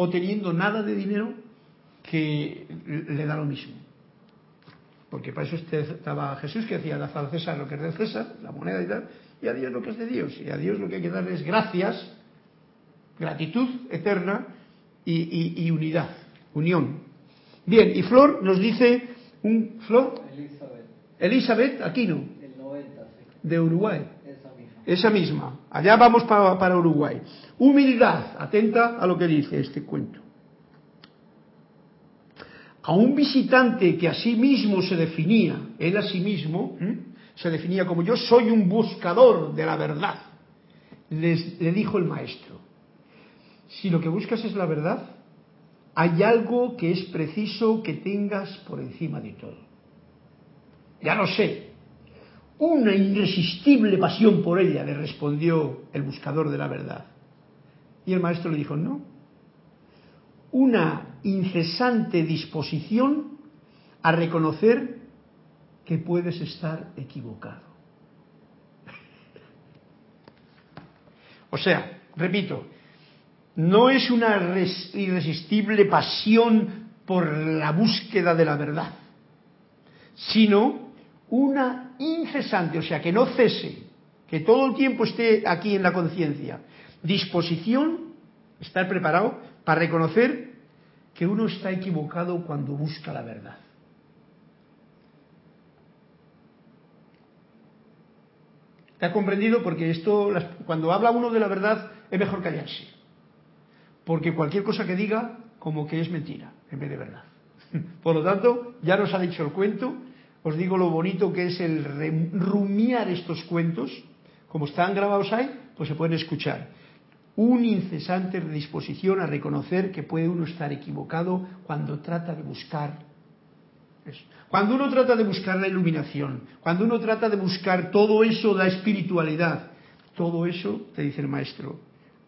o teniendo nada de dinero que le da lo mismo. Porque para eso estaba Jesús que decía, da al César lo que es de César, la moneda y tal, y a Dios lo que es de Dios. Y a Dios lo que hay que darle es gracias, gratitud eterna y, unidad, unión. Bien, y Flor nos dice, un Flor, Elizabeth Aquino, El 90, sí. de Uruguay. Esa misma. Allá vamos para, Uruguay. Humildad. Atenta a lo que dice este cuento. A un visitante que a sí mismo se definía, él a sí mismo, se definía como yo soy un buscador de la verdad, les, le dijo el maestro, si lo que buscas es la verdad, hay algo que es preciso que tengas por encima de todo. Ya lo sé, una irresistible pasión por ella, le respondió el buscador de la verdad. Y el maestro le dijo, no, una incesante disposición a reconocer que puedes estar equivocado. [LAUGHS] O sea, repito, no es una res- irresistible pasión por la búsqueda de la verdad, sino una incesante, o sea, que no cese, que todo el tiempo esté aquí en la conciencia, disposición, estar preparado para reconocer que uno está equivocado cuando busca la verdad. ¿Te ha comprendido? Porque esto, cuando habla uno de la verdad, es mejor callarse. Porque cualquier cosa que diga, como que es mentira, en vez de verdad. [LAUGHS] Por lo tanto, ya nos ha dicho el cuento, os digo lo bonito que es el rumiar estos cuentos, como están grabados ahí, pues se pueden escuchar. Un incesante disposición a reconocer que puede uno estar equivocado cuando trata de buscar. Cuando uno trata de buscar la iluminación, cuando uno trata de buscar todo eso, la espiritualidad, todo eso, te dice el maestro,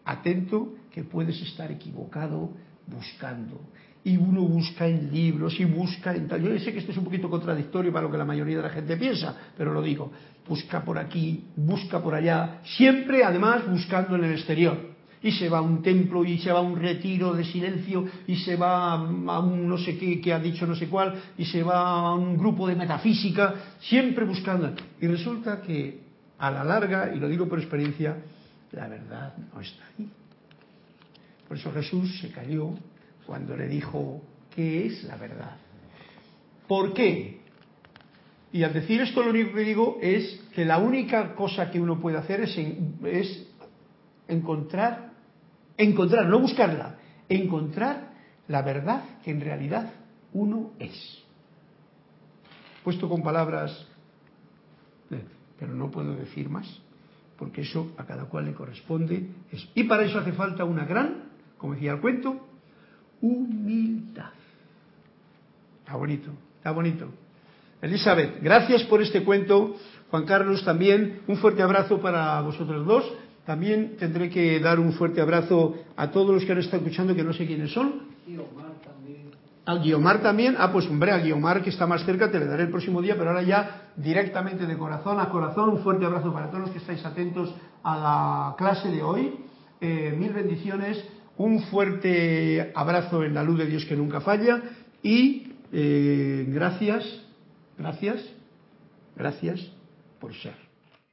atento que puedes estar equivocado buscando. Y uno busca en libros y busca en tal. Yo sé que esto es un poquito contradictorio para lo que la mayoría de la gente piensa, pero lo digo. Busca por aquí, busca por allá, siempre además buscando en el exterior. Y se va a un templo y se va a un retiro de silencio y se va a un no sé qué que ha dicho no sé cuál y se va a un grupo de metafísica, siempre buscando. Y resulta que a la larga, y lo digo por experiencia, la verdad no está ahí. Por eso Jesús se cayó cuando le dijo, ¿qué es la verdad? ¿Por qué? Y al decir esto lo único que digo es que la única cosa que uno puede hacer es, en- es encontrar, encontrar, no buscarla, encontrar la verdad que en realidad uno es. Puesto con palabras, eh, pero no puedo decir más, porque eso a cada cual le corresponde. Es- y para eso hace falta una gran, como decía el cuento, humildad. Está bonito, está bonito. Elizabeth, gracias por este cuento. Juan Carlos también, un fuerte abrazo para vosotros dos. También tendré que dar un fuerte abrazo a todos los que han estado escuchando, que no sé quiénes son. Y Omar también. Al Guiomar también. Ah, pues hombre, a Guiomar que está más cerca te le daré el próximo día, pero ahora ya directamente de corazón a corazón. Un fuerte abrazo para todos los que estáis atentos a la clase de hoy. Eh, mil bendiciones. Un fuerte abrazo en la luz de Dios que nunca falla. Y eh, gracias, gracias, gracias por ser.